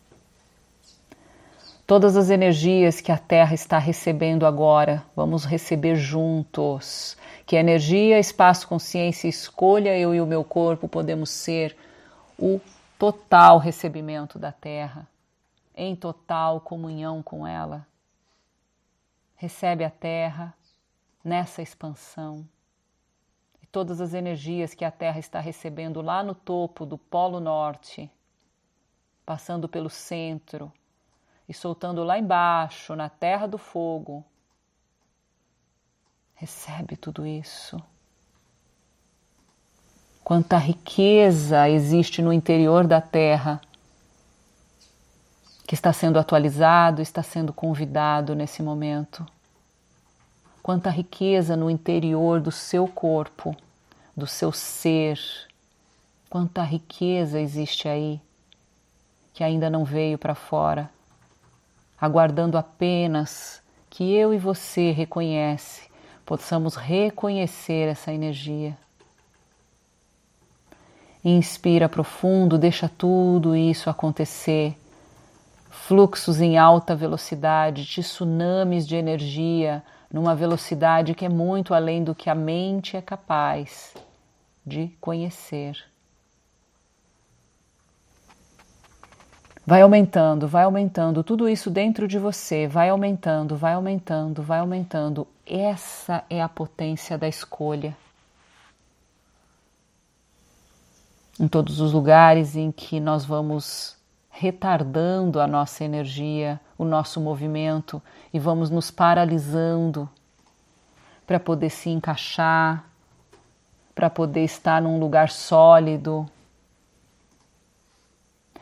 Todas as energias que a Terra está recebendo agora, vamos receber juntos. Que energia, espaço, consciência, escolha eu e o meu corpo podemos ser o total recebimento da Terra, em total comunhão com ela. Recebe a Terra, nessa expansão. E todas as energias que a Terra está recebendo lá no topo do Polo Norte, passando pelo centro e soltando lá embaixo, na Terra do Fogo. Recebe tudo isso. Quanta riqueza existe no interior da Terra que está sendo atualizado, está sendo convidado nesse momento quanta riqueza no interior do seu corpo, do seu ser, quanta riqueza existe aí que ainda não veio para fora, aguardando apenas que eu e você reconhece, possamos reconhecer essa energia. Inspira profundo, deixa tudo isso acontecer. Fluxos em alta velocidade, de tsunamis de energia, numa velocidade que é muito além do que a mente é capaz de conhecer. Vai aumentando, vai aumentando, tudo isso dentro de você vai aumentando, vai aumentando, vai aumentando. Essa é a potência da escolha. Em todos os lugares em que nós vamos retardando a nossa energia, o nosso movimento e vamos nos paralisando para poder se encaixar, para poder estar num lugar sólido.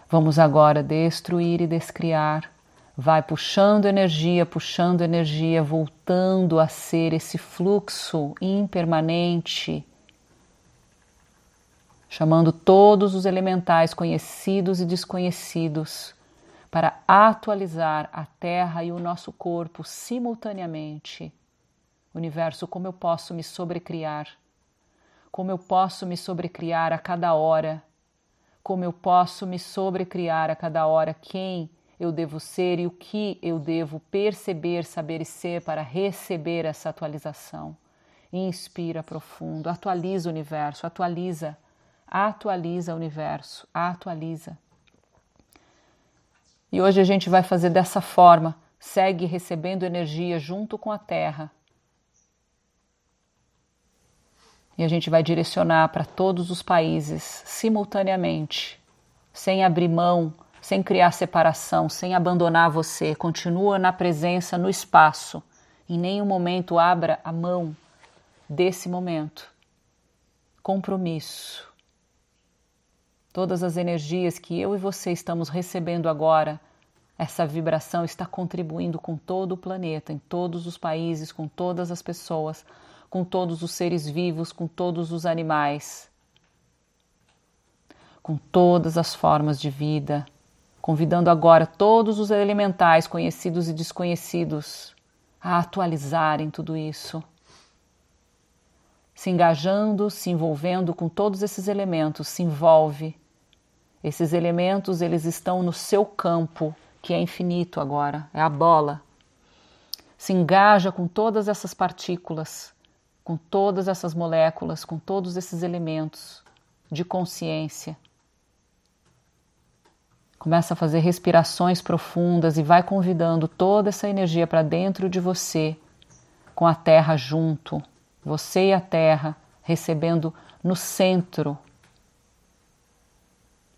Vamos agora destruir e descriar. Vai puxando energia, puxando energia, voltando a ser esse fluxo impermanente chamando todos os elementais conhecidos e desconhecidos para atualizar a Terra e o nosso corpo simultaneamente. Universo, como eu posso me sobrecriar? Como eu posso me sobrecriar a cada hora? Como eu posso me sobrecriar a cada hora? Quem eu devo ser e o que eu devo perceber, saber e ser para receber essa atualização? Inspira profundo, atualiza o universo, atualiza atualiza o universo, atualiza. E hoje a gente vai fazer dessa forma, segue recebendo energia junto com a Terra. E a gente vai direcionar para todos os países simultaneamente, sem abrir mão, sem criar separação, sem abandonar você. Continua na presença, no espaço. Em nenhum momento abra a mão desse momento. Compromisso todas as energias que eu e você estamos recebendo agora, essa vibração está contribuindo com todo o planeta, em todos os países, com todas as pessoas, com todos os seres vivos, com todos os animais, com todas as formas de vida, convidando agora todos os elementais conhecidos e desconhecidos a atualizarem tudo isso se engajando, se envolvendo com todos esses elementos, se envolve esses elementos, eles estão no seu campo, que é infinito agora, é a bola. Se engaja com todas essas partículas, com todas essas moléculas, com todos esses elementos de consciência. Começa a fazer respirações profundas e vai convidando toda essa energia para dentro de você, com a Terra junto, você e a Terra recebendo no centro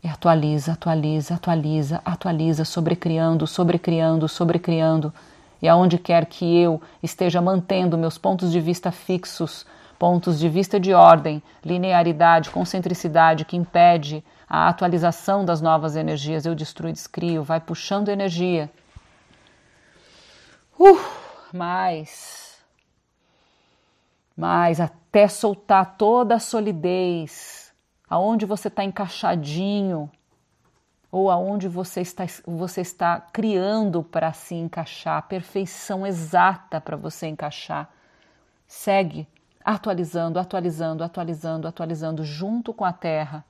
e atualiza, atualiza, atualiza, atualiza, sobrecriando, sobrecriando, sobrecriando. E aonde quer que eu esteja mantendo meus pontos de vista fixos, pontos de vista de ordem, linearidade, concentricidade que impede a atualização das novas energias, eu destruo e descrio, vai puxando energia. Uh, mais. Mais, até soltar toda a solidez, aonde você está encaixadinho, ou aonde você está, você está criando para se encaixar, a perfeição exata para você encaixar. Segue atualizando, atualizando, atualizando, atualizando junto com a Terra,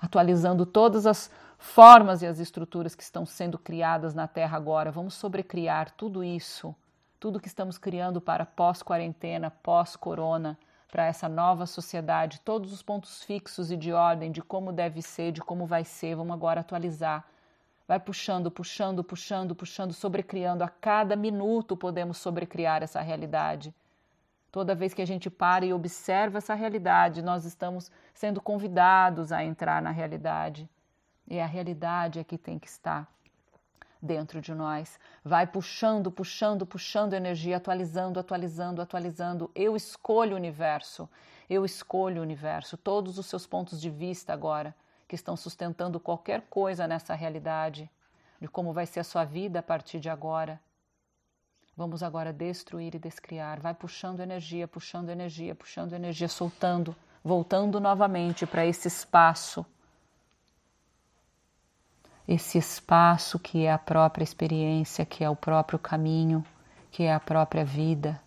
atualizando todas as formas e as estruturas que estão sendo criadas na Terra agora. Vamos sobrecriar tudo isso, tudo que estamos criando para pós-quarentena, pós-corona para essa nova sociedade, todos os pontos fixos e de ordem de como deve ser, de como vai ser, vamos agora atualizar. Vai puxando, puxando, puxando, puxando, sobrecriando. A cada minuto podemos sobrecriar essa realidade. Toda vez que a gente para e observa essa realidade, nós estamos sendo convidados a entrar na realidade. E a realidade é que tem que estar dentro de nós. Vai puxando, puxando, puxando energia, atualizando, atualizando, atualizando. Eu escolho o universo. Eu escolho o universo. Todos os seus pontos de vista agora que estão sustentando qualquer coisa nessa realidade, de como vai ser a sua vida a partir de agora. Vamos agora destruir e descriar. Vai puxando energia, puxando energia, puxando energia, soltando, voltando novamente para esse espaço esse espaço que é a própria experiência, que é o próprio caminho, que é a própria vida.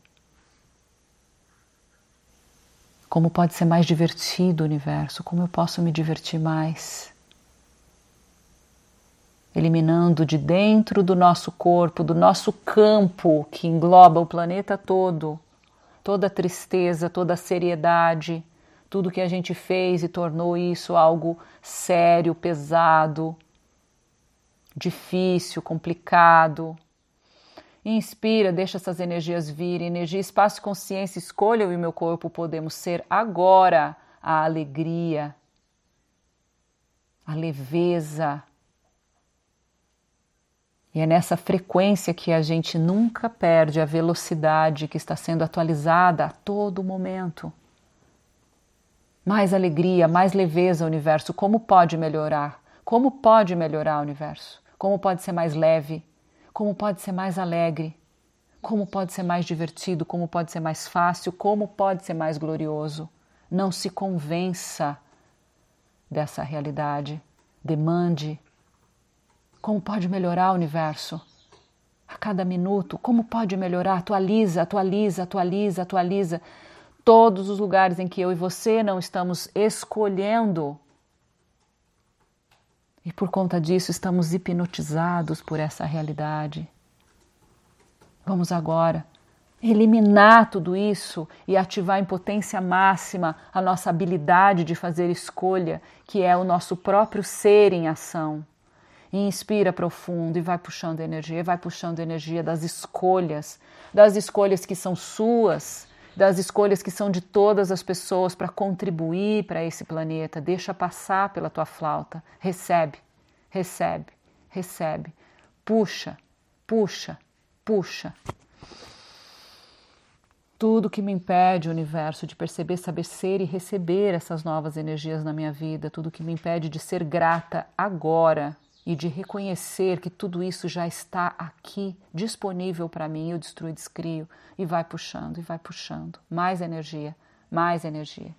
Como pode ser mais divertido o universo? Como eu posso me divertir mais? Eliminando de dentro do nosso corpo, do nosso campo que engloba o planeta todo, toda a tristeza, toda seriedade, tudo que a gente fez e tornou isso algo sério, pesado, difícil, complicado. Inspira, deixa essas energias virem. Energia, espaço, consciência, escolha eu e meu corpo podemos ser agora a alegria, a leveza. E é nessa frequência que a gente nunca perde a velocidade que está sendo atualizada a todo momento. Mais alegria, mais leveza, universo. Como pode melhorar? Como pode melhorar o universo? Como pode ser mais leve? Como pode ser mais alegre? Como pode ser mais divertido? Como pode ser mais fácil? Como pode ser mais glorioso? Não se convença dessa realidade. Demande. Como pode melhorar o universo? A cada minuto, como pode melhorar? Atualiza, atualiza, atualiza, atualiza. Todos os lugares em que eu e você não estamos escolhendo e por conta disso estamos hipnotizados por essa realidade. Vamos agora eliminar tudo isso e ativar em potência máxima a nossa habilidade de fazer escolha, que é o nosso próprio ser em ação. Inspira profundo e vai puxando energia, vai puxando energia das escolhas, das escolhas que são suas, das escolhas que são de todas as pessoas para contribuir para esse planeta. Deixa passar pela tua flauta. Recebe, recebe, recebe. Puxa, puxa, puxa. Tudo que me impede, universo, de perceber, saber ser e receber essas novas energias na minha vida, tudo que me impede de ser grata agora e de reconhecer que tudo isso já está aqui disponível para mim, eu destruo e descrio e vai puxando e vai puxando. Mais energia, mais energia.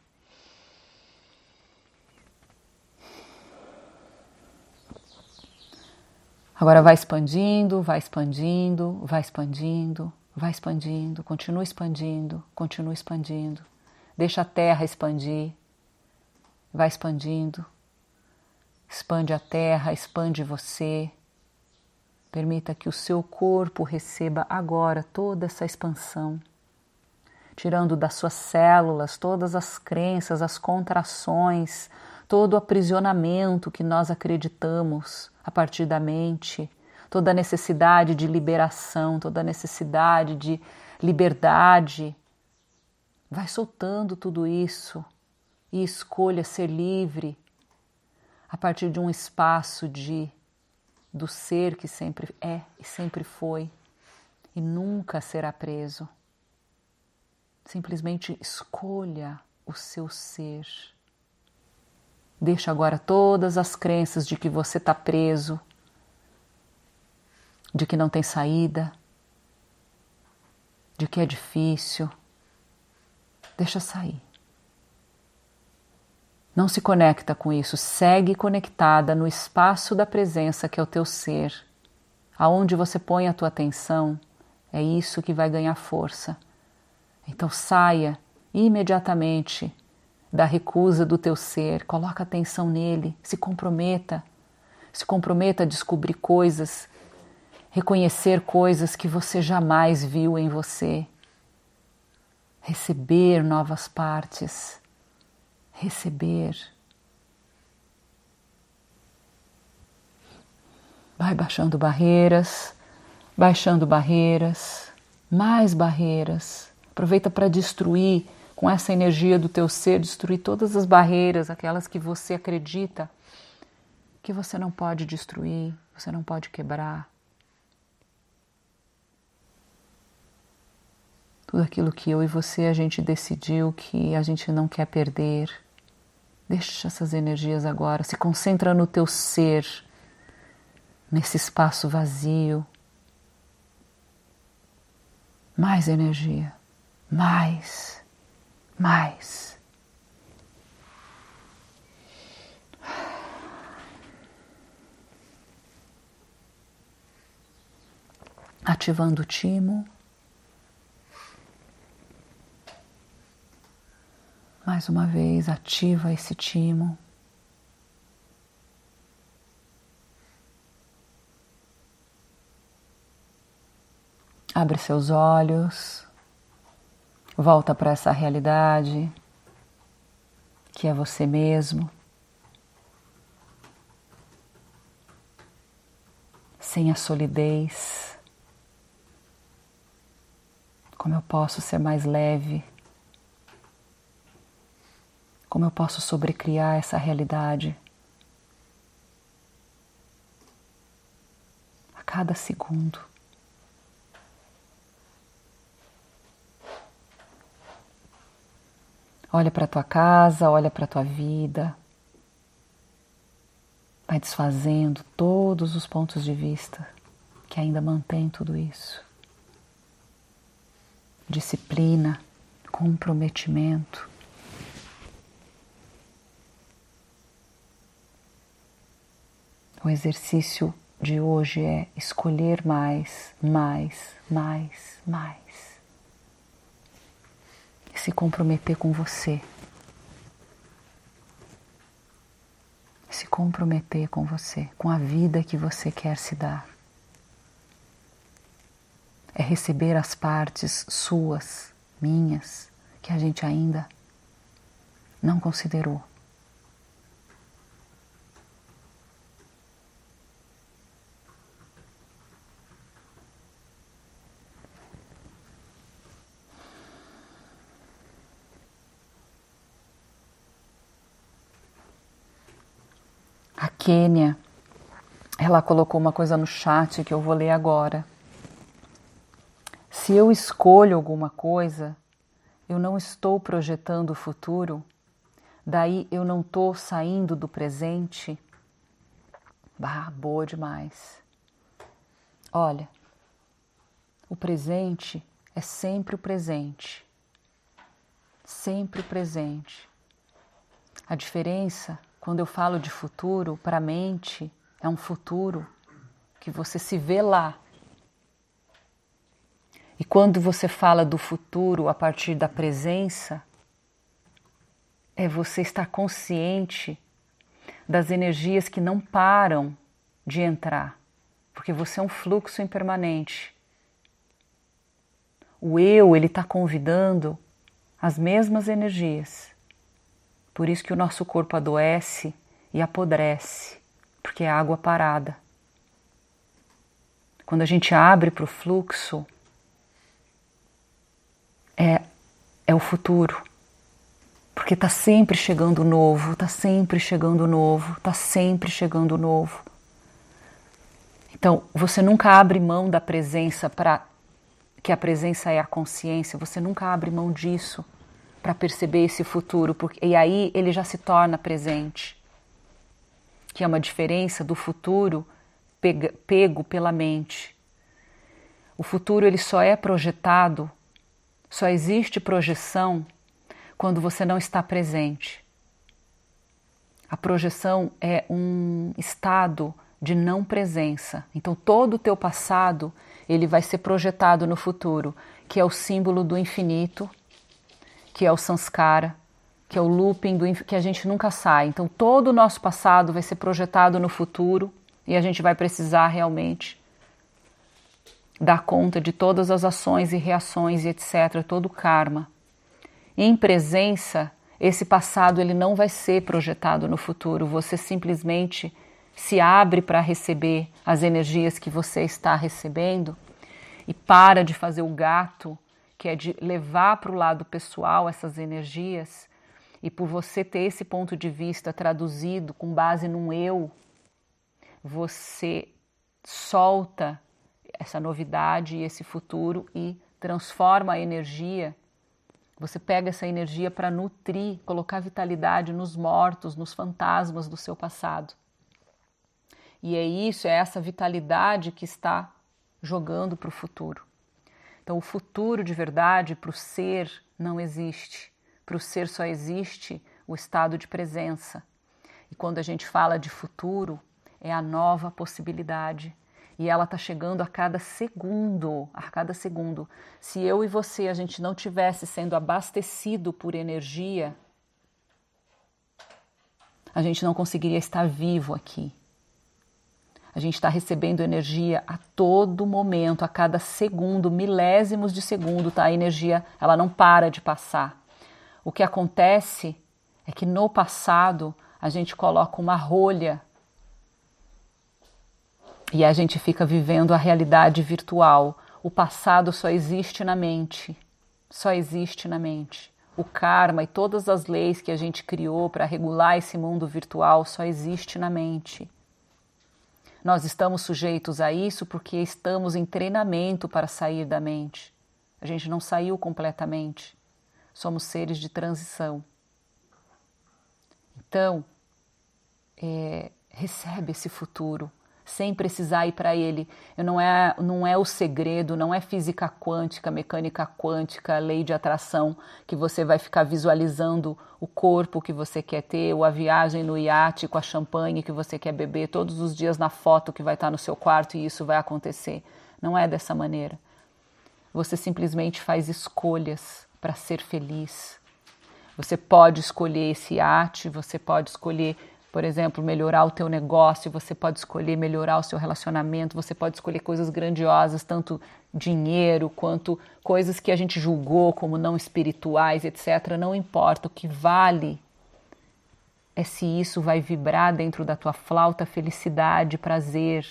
Agora vai expandindo, vai expandindo, vai expandindo, vai expandindo, continua expandindo, continua expandindo. Deixa a terra expandir, vai expandindo. Expande a terra, expande você. Permita que o seu corpo receba agora toda essa expansão, tirando das suas células todas as crenças, as contrações, todo o aprisionamento que nós acreditamos a partir da mente, toda a necessidade de liberação, toda a necessidade de liberdade. Vai soltando tudo isso e escolha ser livre a partir de um espaço de do ser que sempre é e sempre foi. e nunca será preso. Simplesmente escolha o seu ser. Deixa agora todas as crenças de que você está preso, de que não tem saída, de que é difícil. Deixa sair. Não se conecta com isso, segue conectada no espaço da presença que é o teu ser. Aonde você põe a tua atenção, é isso que vai ganhar força. Então saia imediatamente da recusa do teu ser, coloca atenção nele, se comprometa, se comprometa a descobrir coisas, reconhecer coisas que você jamais viu em você, receber novas partes, receber. Vai baixando barreiras, baixando barreiras, mais barreiras. Aproveita para destruir com essa energia do teu ser, destruir todas as barreiras, aquelas que você acredita que você não pode destruir, você não pode quebrar. Tudo aquilo que eu e você a gente decidiu que a gente não quer perder. Deixa essas energias agora, se concentra no teu ser, nesse espaço vazio. Mais energia, mais mais. Ativando o timo. Mais uma vez, ativa esse timo. Abre seus olhos. Volta para essa realidade que é você mesmo. Sem a solidez. Como eu posso ser mais leve? Como eu posso sobrecriar essa realidade? A cada segundo. Olha para tua casa, olha para tua vida. Vai desfazendo todos os pontos de vista que ainda mantém tudo isso. Disciplina, comprometimento. O exercício de hoje é escolher mais, mais, mais, mais se comprometer com você. Se comprometer com você, com a vida que você quer se dar. É receber as partes suas, minhas, que a gente ainda não considerou. Quênia, ela colocou uma coisa no chat que eu vou ler agora. Se eu escolho alguma coisa, eu não estou projetando o futuro, daí eu não estou saindo do presente. Bah, boa demais. Olha, o presente é sempre o presente. Sempre o presente. A diferença quando eu falo de futuro, para a mente, é um futuro que você se vê lá. E quando você fala do futuro a partir da presença, é você estar consciente das energias que não param de entrar, porque você é um fluxo impermanente. O eu, ele está convidando as mesmas energias. Por isso que o nosso corpo adoece e apodrece, porque é água parada. Quando a gente abre para o fluxo, é, é o futuro. Porque está sempre chegando novo, está sempre chegando novo, está sempre chegando novo. Então, você nunca abre mão da presença para que a presença é a consciência, você nunca abre mão disso para perceber esse futuro, porque, e aí ele já se torna presente. Que é uma diferença do futuro pega, pego pela mente. O futuro ele só é projetado, só existe projeção quando você não está presente. A projeção é um estado de não presença. Então todo o teu passado, ele vai ser projetado no futuro, que é o símbolo do infinito, que é o sanskara, que é o looping do que a gente nunca sai. Então todo o nosso passado vai ser projetado no futuro e a gente vai precisar realmente dar conta de todas as ações e reações e etc, todo o karma. Em presença esse passado ele não vai ser projetado no futuro, você simplesmente se abre para receber as energias que você está recebendo e para de fazer o gato, que é de levar para o lado pessoal essas energias, e por você ter esse ponto de vista traduzido com base num eu, você solta essa novidade e esse futuro e transforma a energia você pega essa energia para nutrir, colocar vitalidade nos mortos, nos fantasmas do seu passado. E é isso, é essa vitalidade que está jogando para o futuro. Então, o futuro de verdade para o ser não existe. Para o ser só existe o estado de presença. E quando a gente fala de futuro, é a nova possibilidade, e ela está chegando a cada segundo, a cada segundo. Se eu e você a gente não tivesse sendo abastecido por energia, a gente não conseguiria estar vivo aqui. A gente está recebendo energia a todo momento, a cada segundo, milésimos de segundo, tá? A energia, ela não para de passar. O que acontece é que no passado a gente coloca uma rolha e a gente fica vivendo a realidade virtual. O passado só existe na mente, só existe na mente. O karma e todas as leis que a gente criou para regular esse mundo virtual só existe na mente. Nós estamos sujeitos a isso porque estamos em treinamento para sair da mente. A gente não saiu completamente. Somos seres de transição. Então, é, recebe esse futuro sem precisar ir para ele. Não é, não é o segredo, não é física quântica, mecânica quântica, lei de atração, que você vai ficar visualizando o corpo que você quer ter, ou a viagem no iate com a champanhe que você quer beber todos os dias na foto que vai estar no seu quarto e isso vai acontecer. Não é dessa maneira. Você simplesmente faz escolhas para ser feliz. Você pode escolher esse iate, você pode escolher por exemplo, melhorar o teu negócio, você pode escolher melhorar o seu relacionamento, você pode escolher coisas grandiosas, tanto dinheiro quanto coisas que a gente julgou como não espirituais, etc. Não importa, o que vale é se isso vai vibrar dentro da tua flauta felicidade, prazer.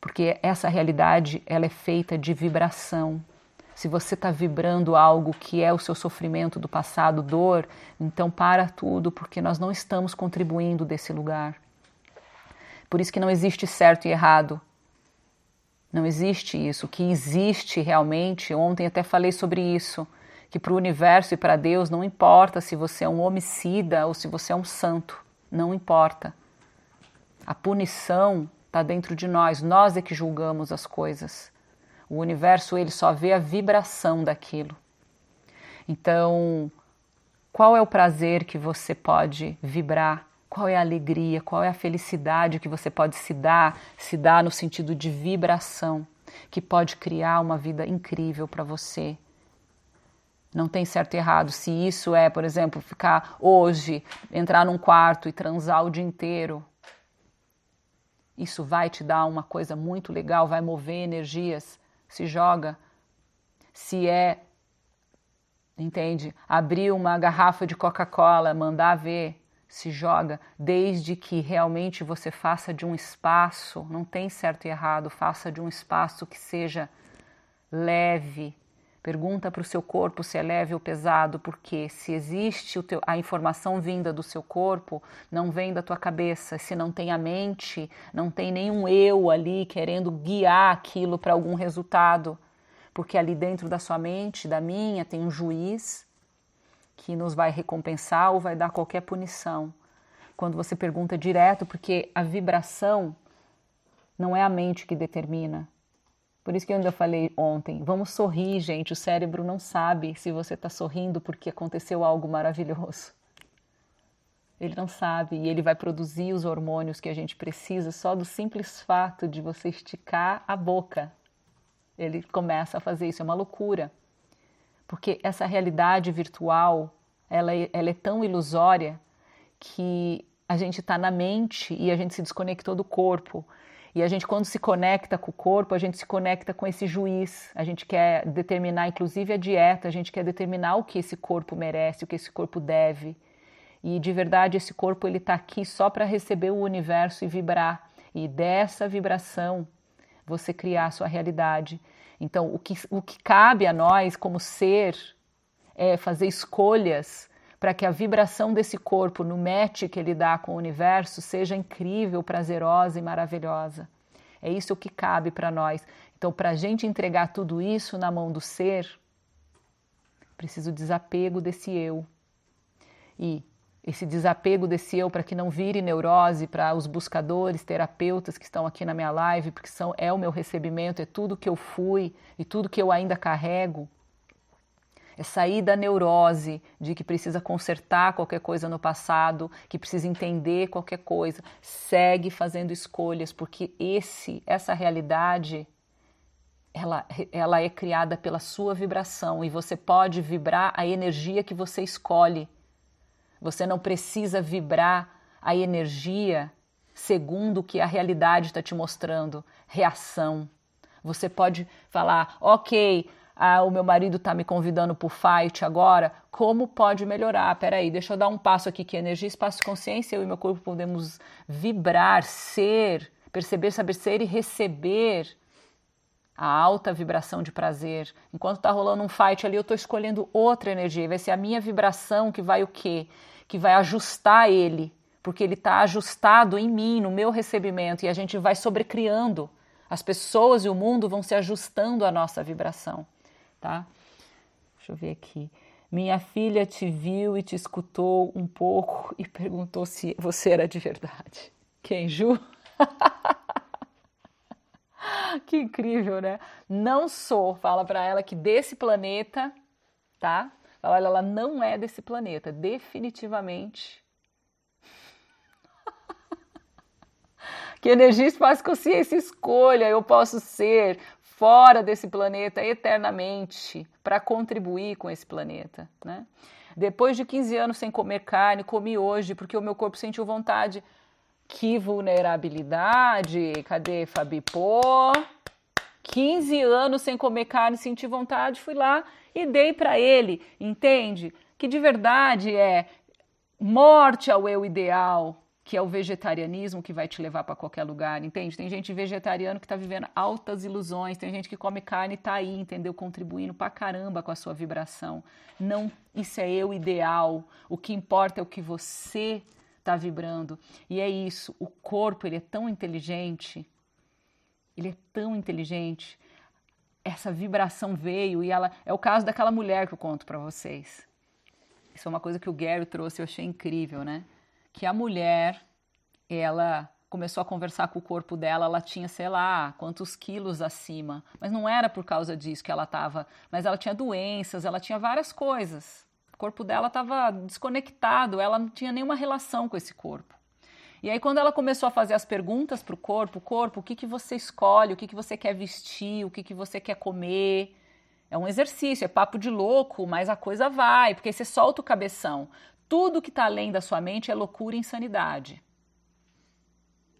Porque essa realidade, ela é feita de vibração se você está vibrando algo que é o seu sofrimento do passado, dor, então para tudo, porque nós não estamos contribuindo desse lugar. Por isso que não existe certo e errado. Não existe isso. O que existe realmente, ontem até falei sobre isso, que para o universo e para Deus não importa se você é um homicida ou se você é um santo. Não importa. A punição está dentro de nós, nós é que julgamos as coisas. O universo ele só vê a vibração daquilo. Então, qual é o prazer que você pode vibrar? Qual é a alegria? Qual é a felicidade que você pode se dar? Se dar no sentido de vibração, que pode criar uma vida incrível para você. Não tem certo e errado. Se isso é, por exemplo, ficar hoje, entrar num quarto e transar o dia inteiro, isso vai te dar uma coisa muito legal, vai mover energias se joga, se é, entende? Abrir uma garrafa de Coca-Cola, mandar ver, se joga, desde que realmente você faça de um espaço, não tem certo e errado, faça de um espaço que seja leve. Pergunta para o seu corpo se é leve ou pesado, porque se existe teu, a informação vinda do seu corpo, não vem da tua cabeça. Se não tem a mente, não tem nenhum eu ali querendo guiar aquilo para algum resultado. porque ali dentro da sua mente, da minha, tem um juiz que nos vai recompensar ou vai dar qualquer punição. Quando você pergunta direto, porque a vibração não é a mente que determina. Por isso que eu ainda falei ontem, vamos sorrir, gente. O cérebro não sabe se você está sorrindo porque aconteceu algo maravilhoso. Ele não sabe e ele vai produzir os hormônios que a gente precisa só do simples fato de você esticar a boca. Ele começa a fazer isso, é uma loucura. Porque essa realidade virtual, ela é, ela é tão ilusória que a gente está na mente e a gente se desconectou do corpo. E a gente, quando se conecta com o corpo, a gente se conecta com esse juiz. A gente quer determinar, inclusive, a dieta, a gente quer determinar o que esse corpo merece, o que esse corpo deve. E de verdade, esse corpo ele está aqui só para receber o universo e vibrar. E dessa vibração você criar a sua realidade. Então, o que, o que cabe a nós como ser é fazer escolhas para que a vibração desse corpo no match que ele dá com o universo seja incrível, prazerosa e maravilhosa. É isso que cabe para nós. Então, para a gente entregar tudo isso na mão do ser, preciso desapego desse eu. E esse desapego desse eu para que não vire neurose para os buscadores, terapeutas que estão aqui na minha live, porque são, é o meu recebimento, é tudo que eu fui e tudo que eu ainda carrego é sair da neurose de que precisa consertar qualquer coisa no passado, que precisa entender qualquer coisa. Segue fazendo escolhas, porque esse, essa realidade, ela, ela é criada pela sua vibração e você pode vibrar a energia que você escolhe. Você não precisa vibrar a energia segundo o que a realidade está te mostrando, reação. Você pode falar, ok, ah, o meu marido está me convidando para o fight agora, como pode melhorar? Peraí, deixa eu dar um passo aqui que energia, espaço consciência, eu e meu corpo podemos vibrar, ser, perceber, saber ser e receber a alta vibração de prazer. Enquanto está rolando um fight ali, eu estou escolhendo outra energia. Vai ser a minha vibração que vai o quê? Que vai ajustar ele, porque ele está ajustado em mim, no meu recebimento, e a gente vai sobrecriando. As pessoas e o mundo vão se ajustando à nossa vibração tá? Deixa eu ver aqui. Minha filha te viu e te escutou um pouco e perguntou se você era de verdade. Quem, Ju? que incrível, né? Não sou. Fala para ela que desse planeta, tá? Fala, ela não é desse planeta, definitivamente. que energia, espaço, consciência, escolha eu posso ser fora desse planeta eternamente para contribuir com esse planeta, né? Depois de 15 anos sem comer carne, comi hoje porque o meu corpo sentiu vontade. Que vulnerabilidade! Cadê Fabi? Pô, 15 anos sem comer carne, senti vontade, fui lá e dei para ele, entende? Que de verdade é morte ao eu ideal, que é o vegetarianismo que vai te levar para qualquer lugar, entende? Tem gente vegetariano que está vivendo altas ilusões, tem gente que come carne e está aí, entendeu? Contribuindo para caramba com a sua vibração. Não, isso é eu ideal. O que importa é o que você está vibrando. E é isso. O corpo ele é tão inteligente, ele é tão inteligente. Essa vibração veio e ela é o caso daquela mulher que eu conto para vocês. Isso é uma coisa que o Gary trouxe, eu achei incrível, né? Que a mulher, ela começou a conversar com o corpo dela, ela tinha, sei lá, quantos quilos acima. Mas não era por causa disso que ela estava. Mas ela tinha doenças, ela tinha várias coisas. O corpo dela estava desconectado, ela não tinha nenhuma relação com esse corpo. E aí, quando ela começou a fazer as perguntas para o corpo, corpo, o que, que você escolhe, o que, que você quer vestir, o que, que você quer comer, é um exercício, é papo de louco, mas a coisa vai, porque você solta o cabeção. Tudo que está além da sua mente é loucura e insanidade.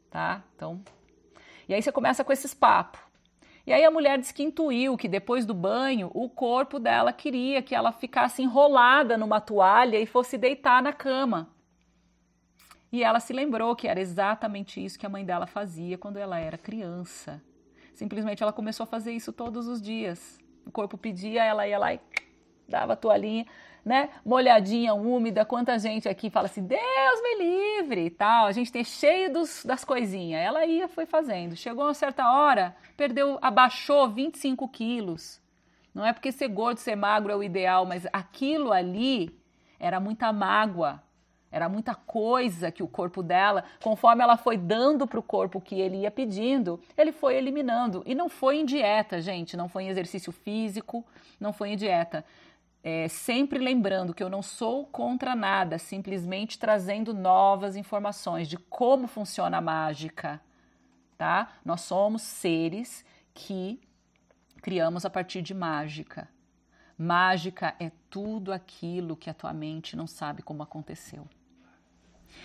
Tá? Então. E aí você começa com esses papos. E aí a mulher diz que intuiu que depois do banho o corpo dela queria que ela ficasse enrolada numa toalha e fosse deitar na cama. E ela se lembrou que era exatamente isso que a mãe dela fazia quando ela era criança. Simplesmente ela começou a fazer isso todos os dias. O corpo pedia, ela ia lá e dava a toalhinha né, molhadinha, úmida, quanta gente aqui fala assim, Deus me livre e tal, a gente tem cheio dos, das coisinhas. Ela ia, foi fazendo. Chegou uma certa hora, perdeu, abaixou 25 quilos. Não é porque ser gordo, ser magro é o ideal, mas aquilo ali era muita mágoa, era muita coisa que o corpo dela, conforme ela foi dando para o corpo que ele ia pedindo, ele foi eliminando. E não foi em dieta, gente, não foi em exercício físico, não foi em dieta. É, sempre lembrando que eu não sou contra nada, simplesmente trazendo novas informações de como funciona a mágica, tá? Nós somos seres que criamos a partir de mágica. Mágica é tudo aquilo que a tua mente não sabe como aconteceu.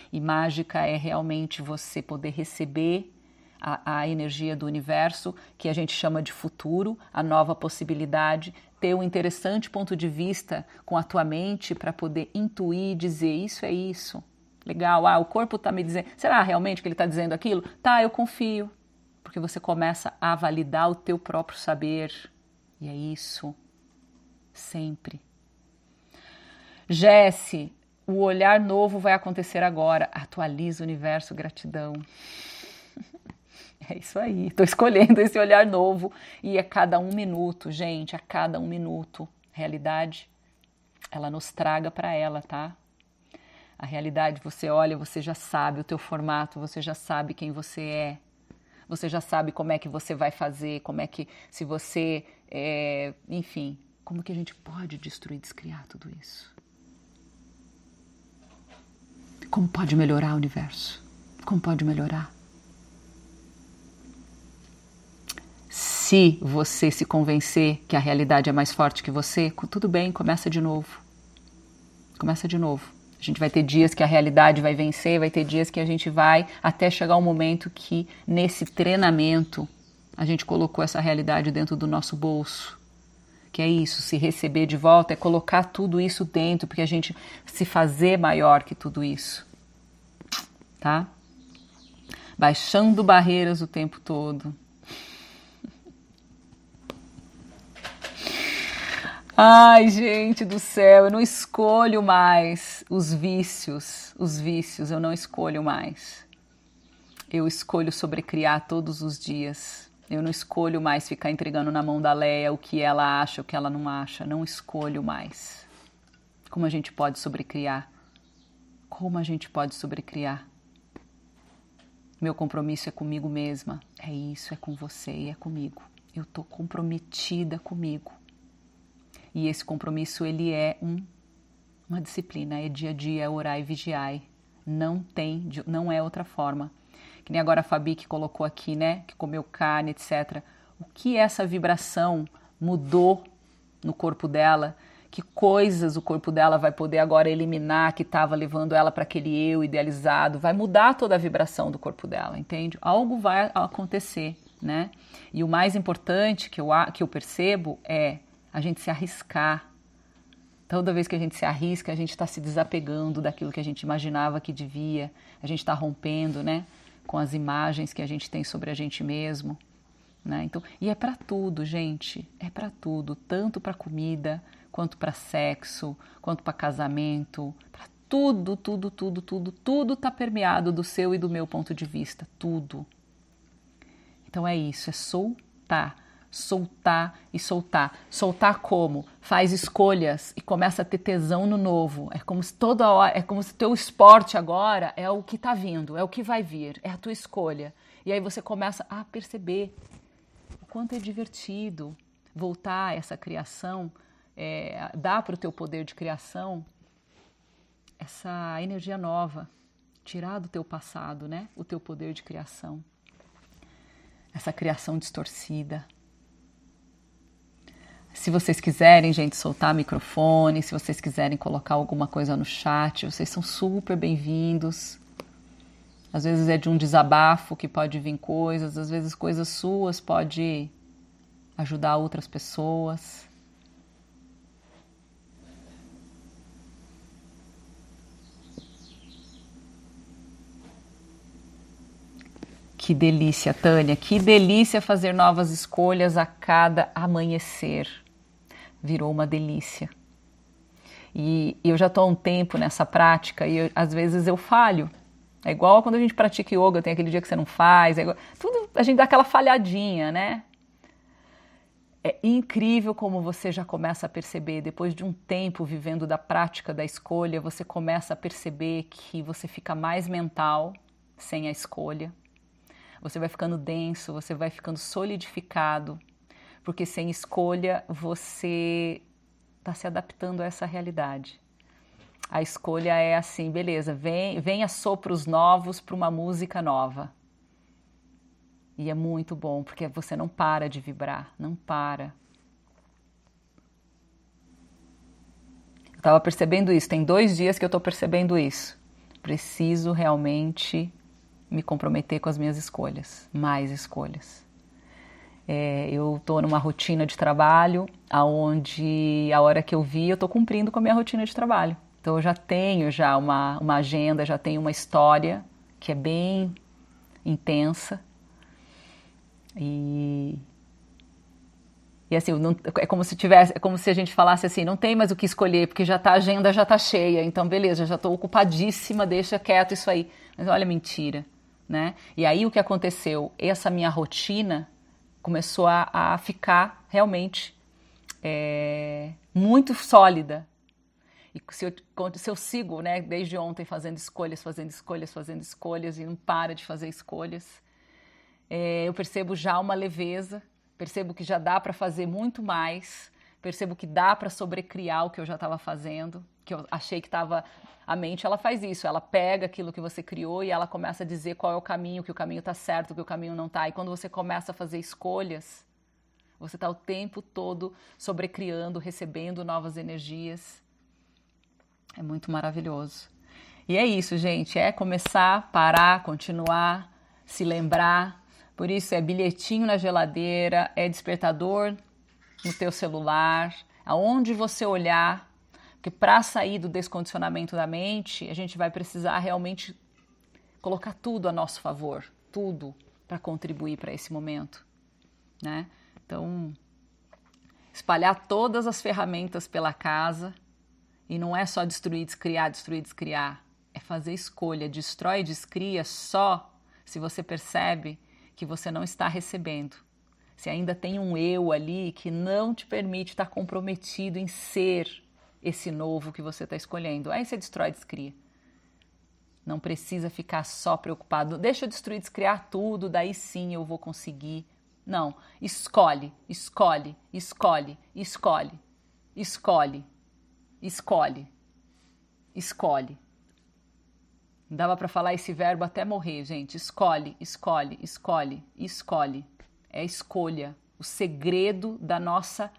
E mágica é realmente você poder receber a, a, energia do universo, que a gente chama de futuro, a nova possibilidade, ter um interessante ponto de vista com a tua mente para poder intuir, dizer isso é isso. Legal, ah, o corpo está me dizendo. Será realmente que ele está dizendo aquilo? Tá, eu confio. Porque você começa a validar o teu próprio saber. E é isso. Sempre. Jesse, o olhar novo vai acontecer agora. Atualiza o universo, gratidão. É isso aí, estou escolhendo esse olhar novo e a cada um minuto, gente, a cada um minuto. Realidade, ela nos traga para ela, tá? A realidade, você olha, você já sabe o teu formato, você já sabe quem você é, você já sabe como é que você vai fazer, como é que, se você, é, enfim, como que a gente pode destruir, descriar tudo isso? Como pode melhorar o universo? Como pode melhorar? Se você se convencer que a realidade é mais forte que você, tudo bem, começa de novo. Começa de novo. A gente vai ter dias que a realidade vai vencer, vai ter dias que a gente vai até chegar um momento que nesse treinamento a gente colocou essa realidade dentro do nosso bolso. Que é isso, se receber de volta é colocar tudo isso dentro, porque a gente se fazer maior que tudo isso. Tá? Baixando barreiras o tempo todo. Ai, gente do céu, eu não escolho mais os vícios, os vícios, eu não escolho mais. Eu escolho sobrecriar todos os dias. Eu não escolho mais ficar entregando na mão da Leia o que ela acha, o que ela não acha. Não escolho mais. Como a gente pode sobrecriar? Como a gente pode sobrecriar? Meu compromisso é comigo mesma. É isso, é com você e é comigo. Eu tô comprometida comigo. E esse compromisso ele é um, uma disciplina, é dia a dia, é orar e vigiar. Não tem, não é outra forma. Que nem agora a Fabi que colocou aqui, né, que comeu carne, etc. O que essa vibração mudou no corpo dela? Que coisas o corpo dela vai poder agora eliminar que estava levando ela para aquele eu idealizado? Vai mudar toda a vibração do corpo dela, entende? Algo vai acontecer, né? E o mais importante que eu, que eu percebo é a gente se arriscar. Toda vez que a gente se arrisca, a gente está se desapegando daquilo que a gente imaginava que devia, a gente está rompendo né, com as imagens que a gente tem sobre a gente mesmo. Né? Então, e é para tudo, gente, é para tudo, tanto para comida, quanto para sexo, quanto para casamento, para tudo, tudo, tudo, tudo, tudo está permeado do seu e do meu ponto de vista, tudo. Então é isso, é soltar soltar e soltar. Soltar como? Faz escolhas e começa a ter tesão no novo. É como se toda hora, é como se teu esporte agora é o que está vindo, é o que vai vir, é a tua escolha. E aí você começa a perceber o quanto é divertido voltar a essa criação, é, dar para o teu poder de criação essa energia nova, tirar do teu passado, né? O teu poder de criação. Essa criação distorcida, se vocês quiserem, gente, soltar microfone, se vocês quiserem colocar alguma coisa no chat, vocês são super bem-vindos. Às vezes é de um desabafo que pode vir coisas, às vezes coisas suas pode ajudar outras pessoas. Que delícia, Tânia, que delícia fazer novas escolhas a cada amanhecer virou uma delícia. E, eu já estou há um tempo nessa prática e eu, às vezes eu falho. É igual quando a gente pratica yoga, tem aquele dia que você não faz, é igual, tudo a gente dá aquela falhadinha, né? é incrível como você já começa a perceber, depois de um tempo vivendo da prática da escolha, você começa a perceber que você fica mais mental sem a escolha. Você vai ficando denso, você vai ficando solidificado, porque sem escolha você está se adaptando a essa realidade. A escolha é assim, beleza, vem, venha sopros novos para uma música nova. E é muito bom, porque você não para de vibrar, não para. Eu estava percebendo isso, tem dois dias que eu estou percebendo isso. Preciso realmente me comprometer com as minhas escolhas, mais escolhas. É, eu estou numa rotina de trabalho, aonde a hora que eu vi, eu estou cumprindo com a minha rotina de trabalho. Então eu já tenho já uma, uma agenda, já tenho uma história que é bem intensa. E, e assim, não, é como se tivesse, é como se a gente falasse assim, não tem mais o que escolher, porque já tá, a agenda já está cheia, então beleza, já estou ocupadíssima, deixa quieto isso aí. Mas olha, mentira, né? E aí o que aconteceu? Essa minha rotina começou a, a ficar realmente é, muito sólida, e se eu, se eu sigo, né, desde ontem fazendo escolhas, fazendo escolhas, fazendo escolhas e não para de fazer escolhas, é, eu percebo já uma leveza, percebo que já dá para fazer muito mais, percebo que dá para sobrecriar o que eu já estava fazendo, que eu achei que estava. A mente ela faz isso, ela pega aquilo que você criou e ela começa a dizer qual é o caminho, que o caminho está certo, que o caminho não está. E quando você começa a fazer escolhas, você está o tempo todo sobrecriando, recebendo novas energias. É muito maravilhoso. E é isso, gente. É começar, parar, continuar, se lembrar. Por isso é bilhetinho na geladeira, é despertador no teu celular, aonde você olhar, porque para sair do descondicionamento da mente, a gente vai precisar realmente colocar tudo a nosso favor, tudo para contribuir para esse momento, né? Então, espalhar todas as ferramentas pela casa e não é só destruir, descriar, destruir, descriar. É fazer escolha. Destrói, descria só se você percebe que você não está recebendo. Se ainda tem um eu ali que não te permite estar comprometido em ser esse novo que você está escolhendo. Aí você destrói, descria. Não precisa ficar só preocupado. Deixa eu destruir, descriar tudo, daí sim eu vou conseguir. Não. Escolhe, escolhe, escolhe, escolhe, escolhe. Escolhe. Escolhe. Dava para falar esse verbo até morrer, gente. Escolhe, escolhe, escolhe, escolhe. É escolha. O segredo da nossa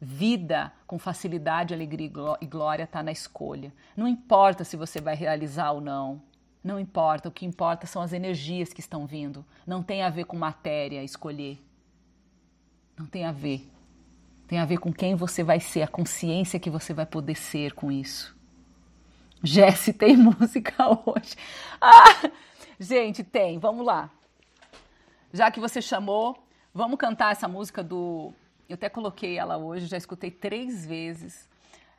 vida com facilidade, alegria e glória está na escolha. Não importa se você vai realizar ou não. Não importa. O que importa são as energias que estão vindo. Não tem a ver com matéria escolher. Não tem a ver. Tem a ver com quem você vai ser, a consciência que você vai poder ser com isso. Jesse, tem música hoje. Ah, gente, tem. Vamos lá. Já que você chamou, vamos cantar essa música do. Eu até coloquei ela hoje, já escutei três vezes.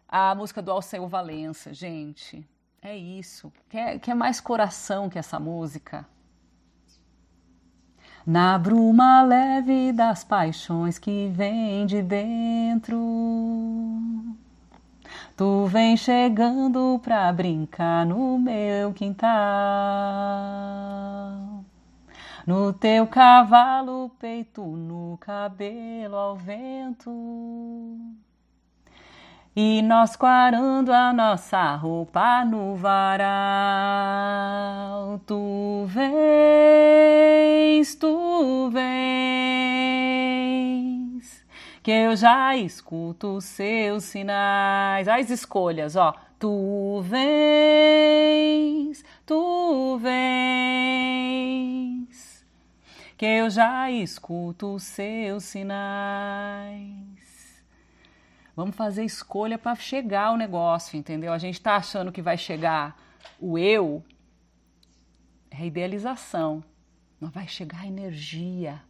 A música do Alceu Valença. Gente, é isso. Quer, quer mais coração que essa música? na bruma leve das paixões que vem de dentro. Tu vem chegando pra brincar no meu quintal. No teu cavalo, peito no cabelo ao vento. E nós quarando a nossa roupa no varal. Tu vens, tu vens, que eu já escuto os seus sinais. As escolhas, ó. Tu vens, tu vens, que eu já escuto os seus sinais. Vamos fazer escolha para chegar ao negócio, entendeu? A gente está achando que vai chegar o eu, é idealização. Mas vai chegar a energia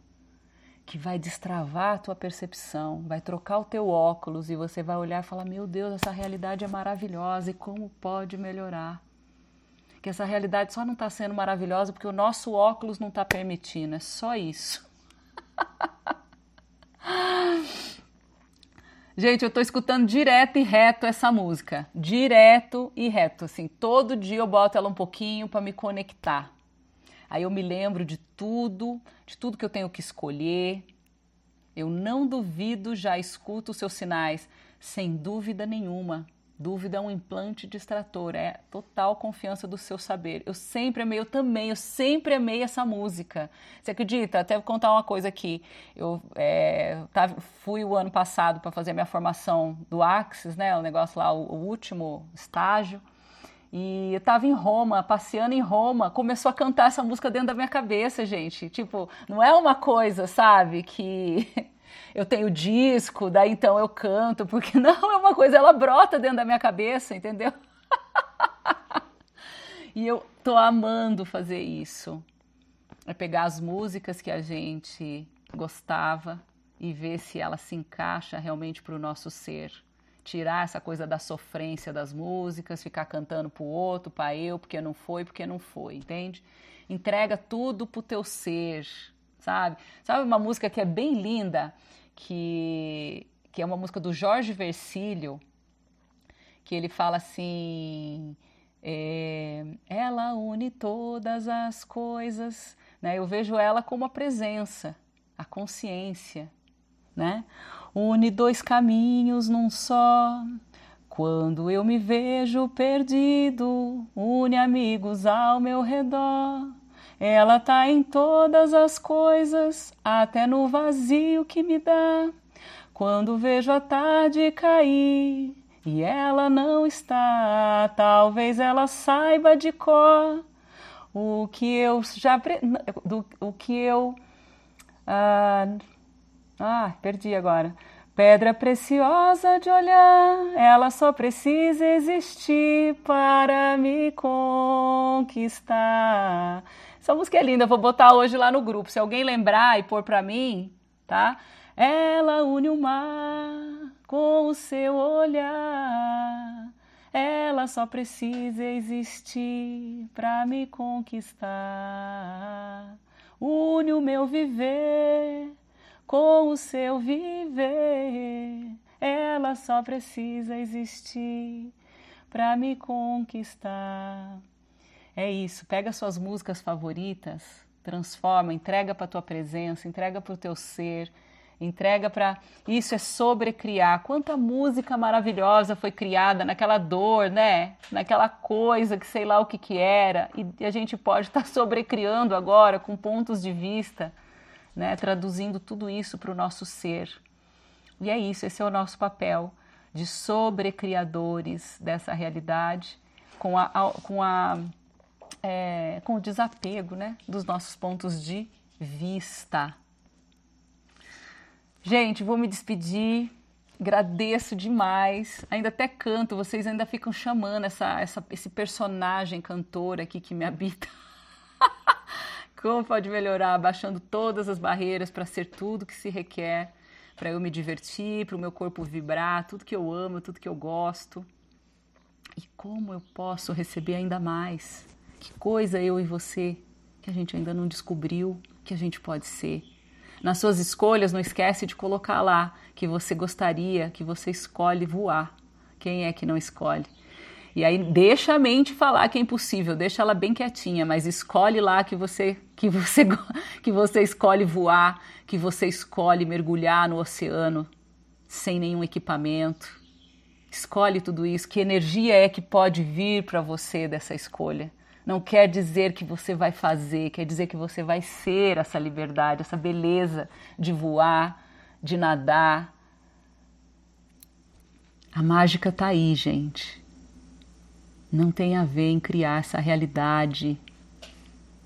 que vai destravar a tua percepção, vai trocar o teu óculos e você vai olhar e falar: Meu Deus, essa realidade é maravilhosa e como pode melhorar? Que essa realidade só não está sendo maravilhosa porque o nosso óculos não está permitindo, é só isso. Gente, eu tô escutando direto e reto essa música. Direto e reto, assim, todo dia eu boto ela um pouquinho para me conectar. Aí eu me lembro de tudo, de tudo que eu tenho que escolher. Eu não duvido, já escuto os seus sinais, sem dúvida nenhuma. Dúvida é um implante distrator, é total confiança do seu saber. Eu sempre amei, eu também, eu sempre amei essa música. Você acredita? Até vou contar uma coisa aqui. Eu é, tava, fui o ano passado para fazer minha formação do Axis, né? O negócio lá, o, o último estágio. E eu estava em Roma, passeando em Roma, começou a cantar essa música dentro da minha cabeça, gente. Tipo, não é uma coisa, sabe, que eu tenho disco, daí então eu canto, porque não é uma coisa, ela brota dentro da minha cabeça, entendeu? e eu tô amando fazer isso. É pegar as músicas que a gente gostava e ver se ela se encaixa realmente para o nosso ser. Tirar essa coisa da sofrência das músicas, ficar cantando pro outro, para eu, porque não foi, porque não foi, entende? Entrega tudo pro teu ser, sabe? Sabe uma música que é bem linda? que, que é uma música do Jorge Versilio, que ele fala assim: é, ela une todas as coisas, né? Eu vejo ela como a presença, a consciência, né? Une dois caminhos num só. Quando eu me vejo perdido, une amigos ao meu redor. Ela tá em todas as coisas, até no vazio que me dá. Quando vejo a tarde cair e ela não está, talvez ela saiba de cor o que eu já do, o que eu ah, ah perdi agora Pedra preciosa de olhar, ela só precisa existir para me conquistar. Essa música é linda, vou botar hoje lá no grupo. Se alguém lembrar e pôr para mim, tá? Ela une o mar com o seu olhar. Ela só precisa existir para me conquistar. Une o meu viver com o seu viver. Ela só precisa existir para me conquistar. É isso, pega suas músicas favoritas, transforma, entrega para tua presença, entrega para o teu ser, entrega para isso é sobrecriar. Quanta música maravilhosa foi criada naquela dor, né? Naquela coisa que sei lá o que que era e a gente pode estar tá sobrecriando agora com pontos de vista, né? Traduzindo tudo isso para o nosso ser. E é isso, esse é o nosso papel de sobrecriadores dessa realidade com a, com a é, com o desapego né, dos nossos pontos de vista. Gente, vou me despedir. Agradeço demais. Ainda até canto, vocês ainda ficam chamando essa, essa, esse personagem cantor aqui que me habita. Como pode melhorar? Baixando todas as barreiras para ser tudo que se requer, para eu me divertir, para o meu corpo vibrar, tudo que eu amo, tudo que eu gosto. E como eu posso receber ainda mais? Que coisa eu e você que a gente ainda não descobriu que a gente pode ser. Nas suas escolhas, não esquece de colocar lá que você gostaria, que você escolhe voar. Quem é que não escolhe? E aí deixa a mente falar que é impossível, deixa ela bem quietinha, mas escolhe lá que você que você que você escolhe voar, que você escolhe mergulhar no oceano sem nenhum equipamento. Escolhe tudo isso, que energia é que pode vir para você dessa escolha? Não quer dizer que você vai fazer, quer dizer que você vai ser essa liberdade, essa beleza de voar, de nadar. A mágica está aí, gente. Não tem a ver em criar essa realidade.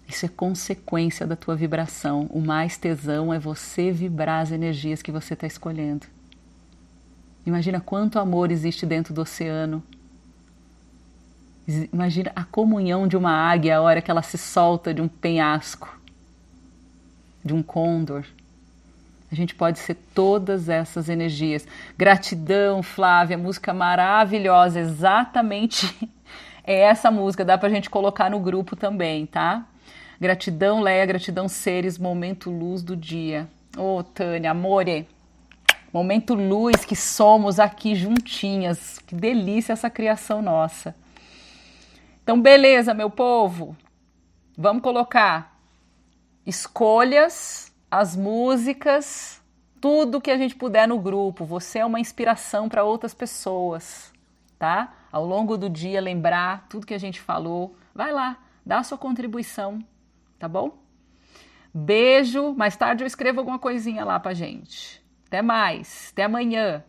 Isso é consequência da tua vibração. O mais tesão é você vibrar as energias que você está escolhendo. Imagina quanto amor existe dentro do oceano Imagina a comunhão de uma águia a hora que ela se solta de um penhasco, de um condor. A gente pode ser todas essas energias. Gratidão, Flávia, música maravilhosa, exatamente é essa música, dá pra gente colocar no grupo também, tá? Gratidão, Leia, gratidão, seres, momento luz do dia. Ô, oh, Tânia, amore, Momento luz que somos aqui juntinhas. Que delícia essa criação nossa. Então, beleza, meu povo. Vamos colocar escolhas, as músicas, tudo que a gente puder no grupo. Você é uma inspiração para outras pessoas, tá? Ao longo do dia, lembrar tudo que a gente falou. Vai lá, dá a sua contribuição, tá bom? Beijo. Mais tarde eu escrevo alguma coisinha lá pra gente. Até mais. Até amanhã.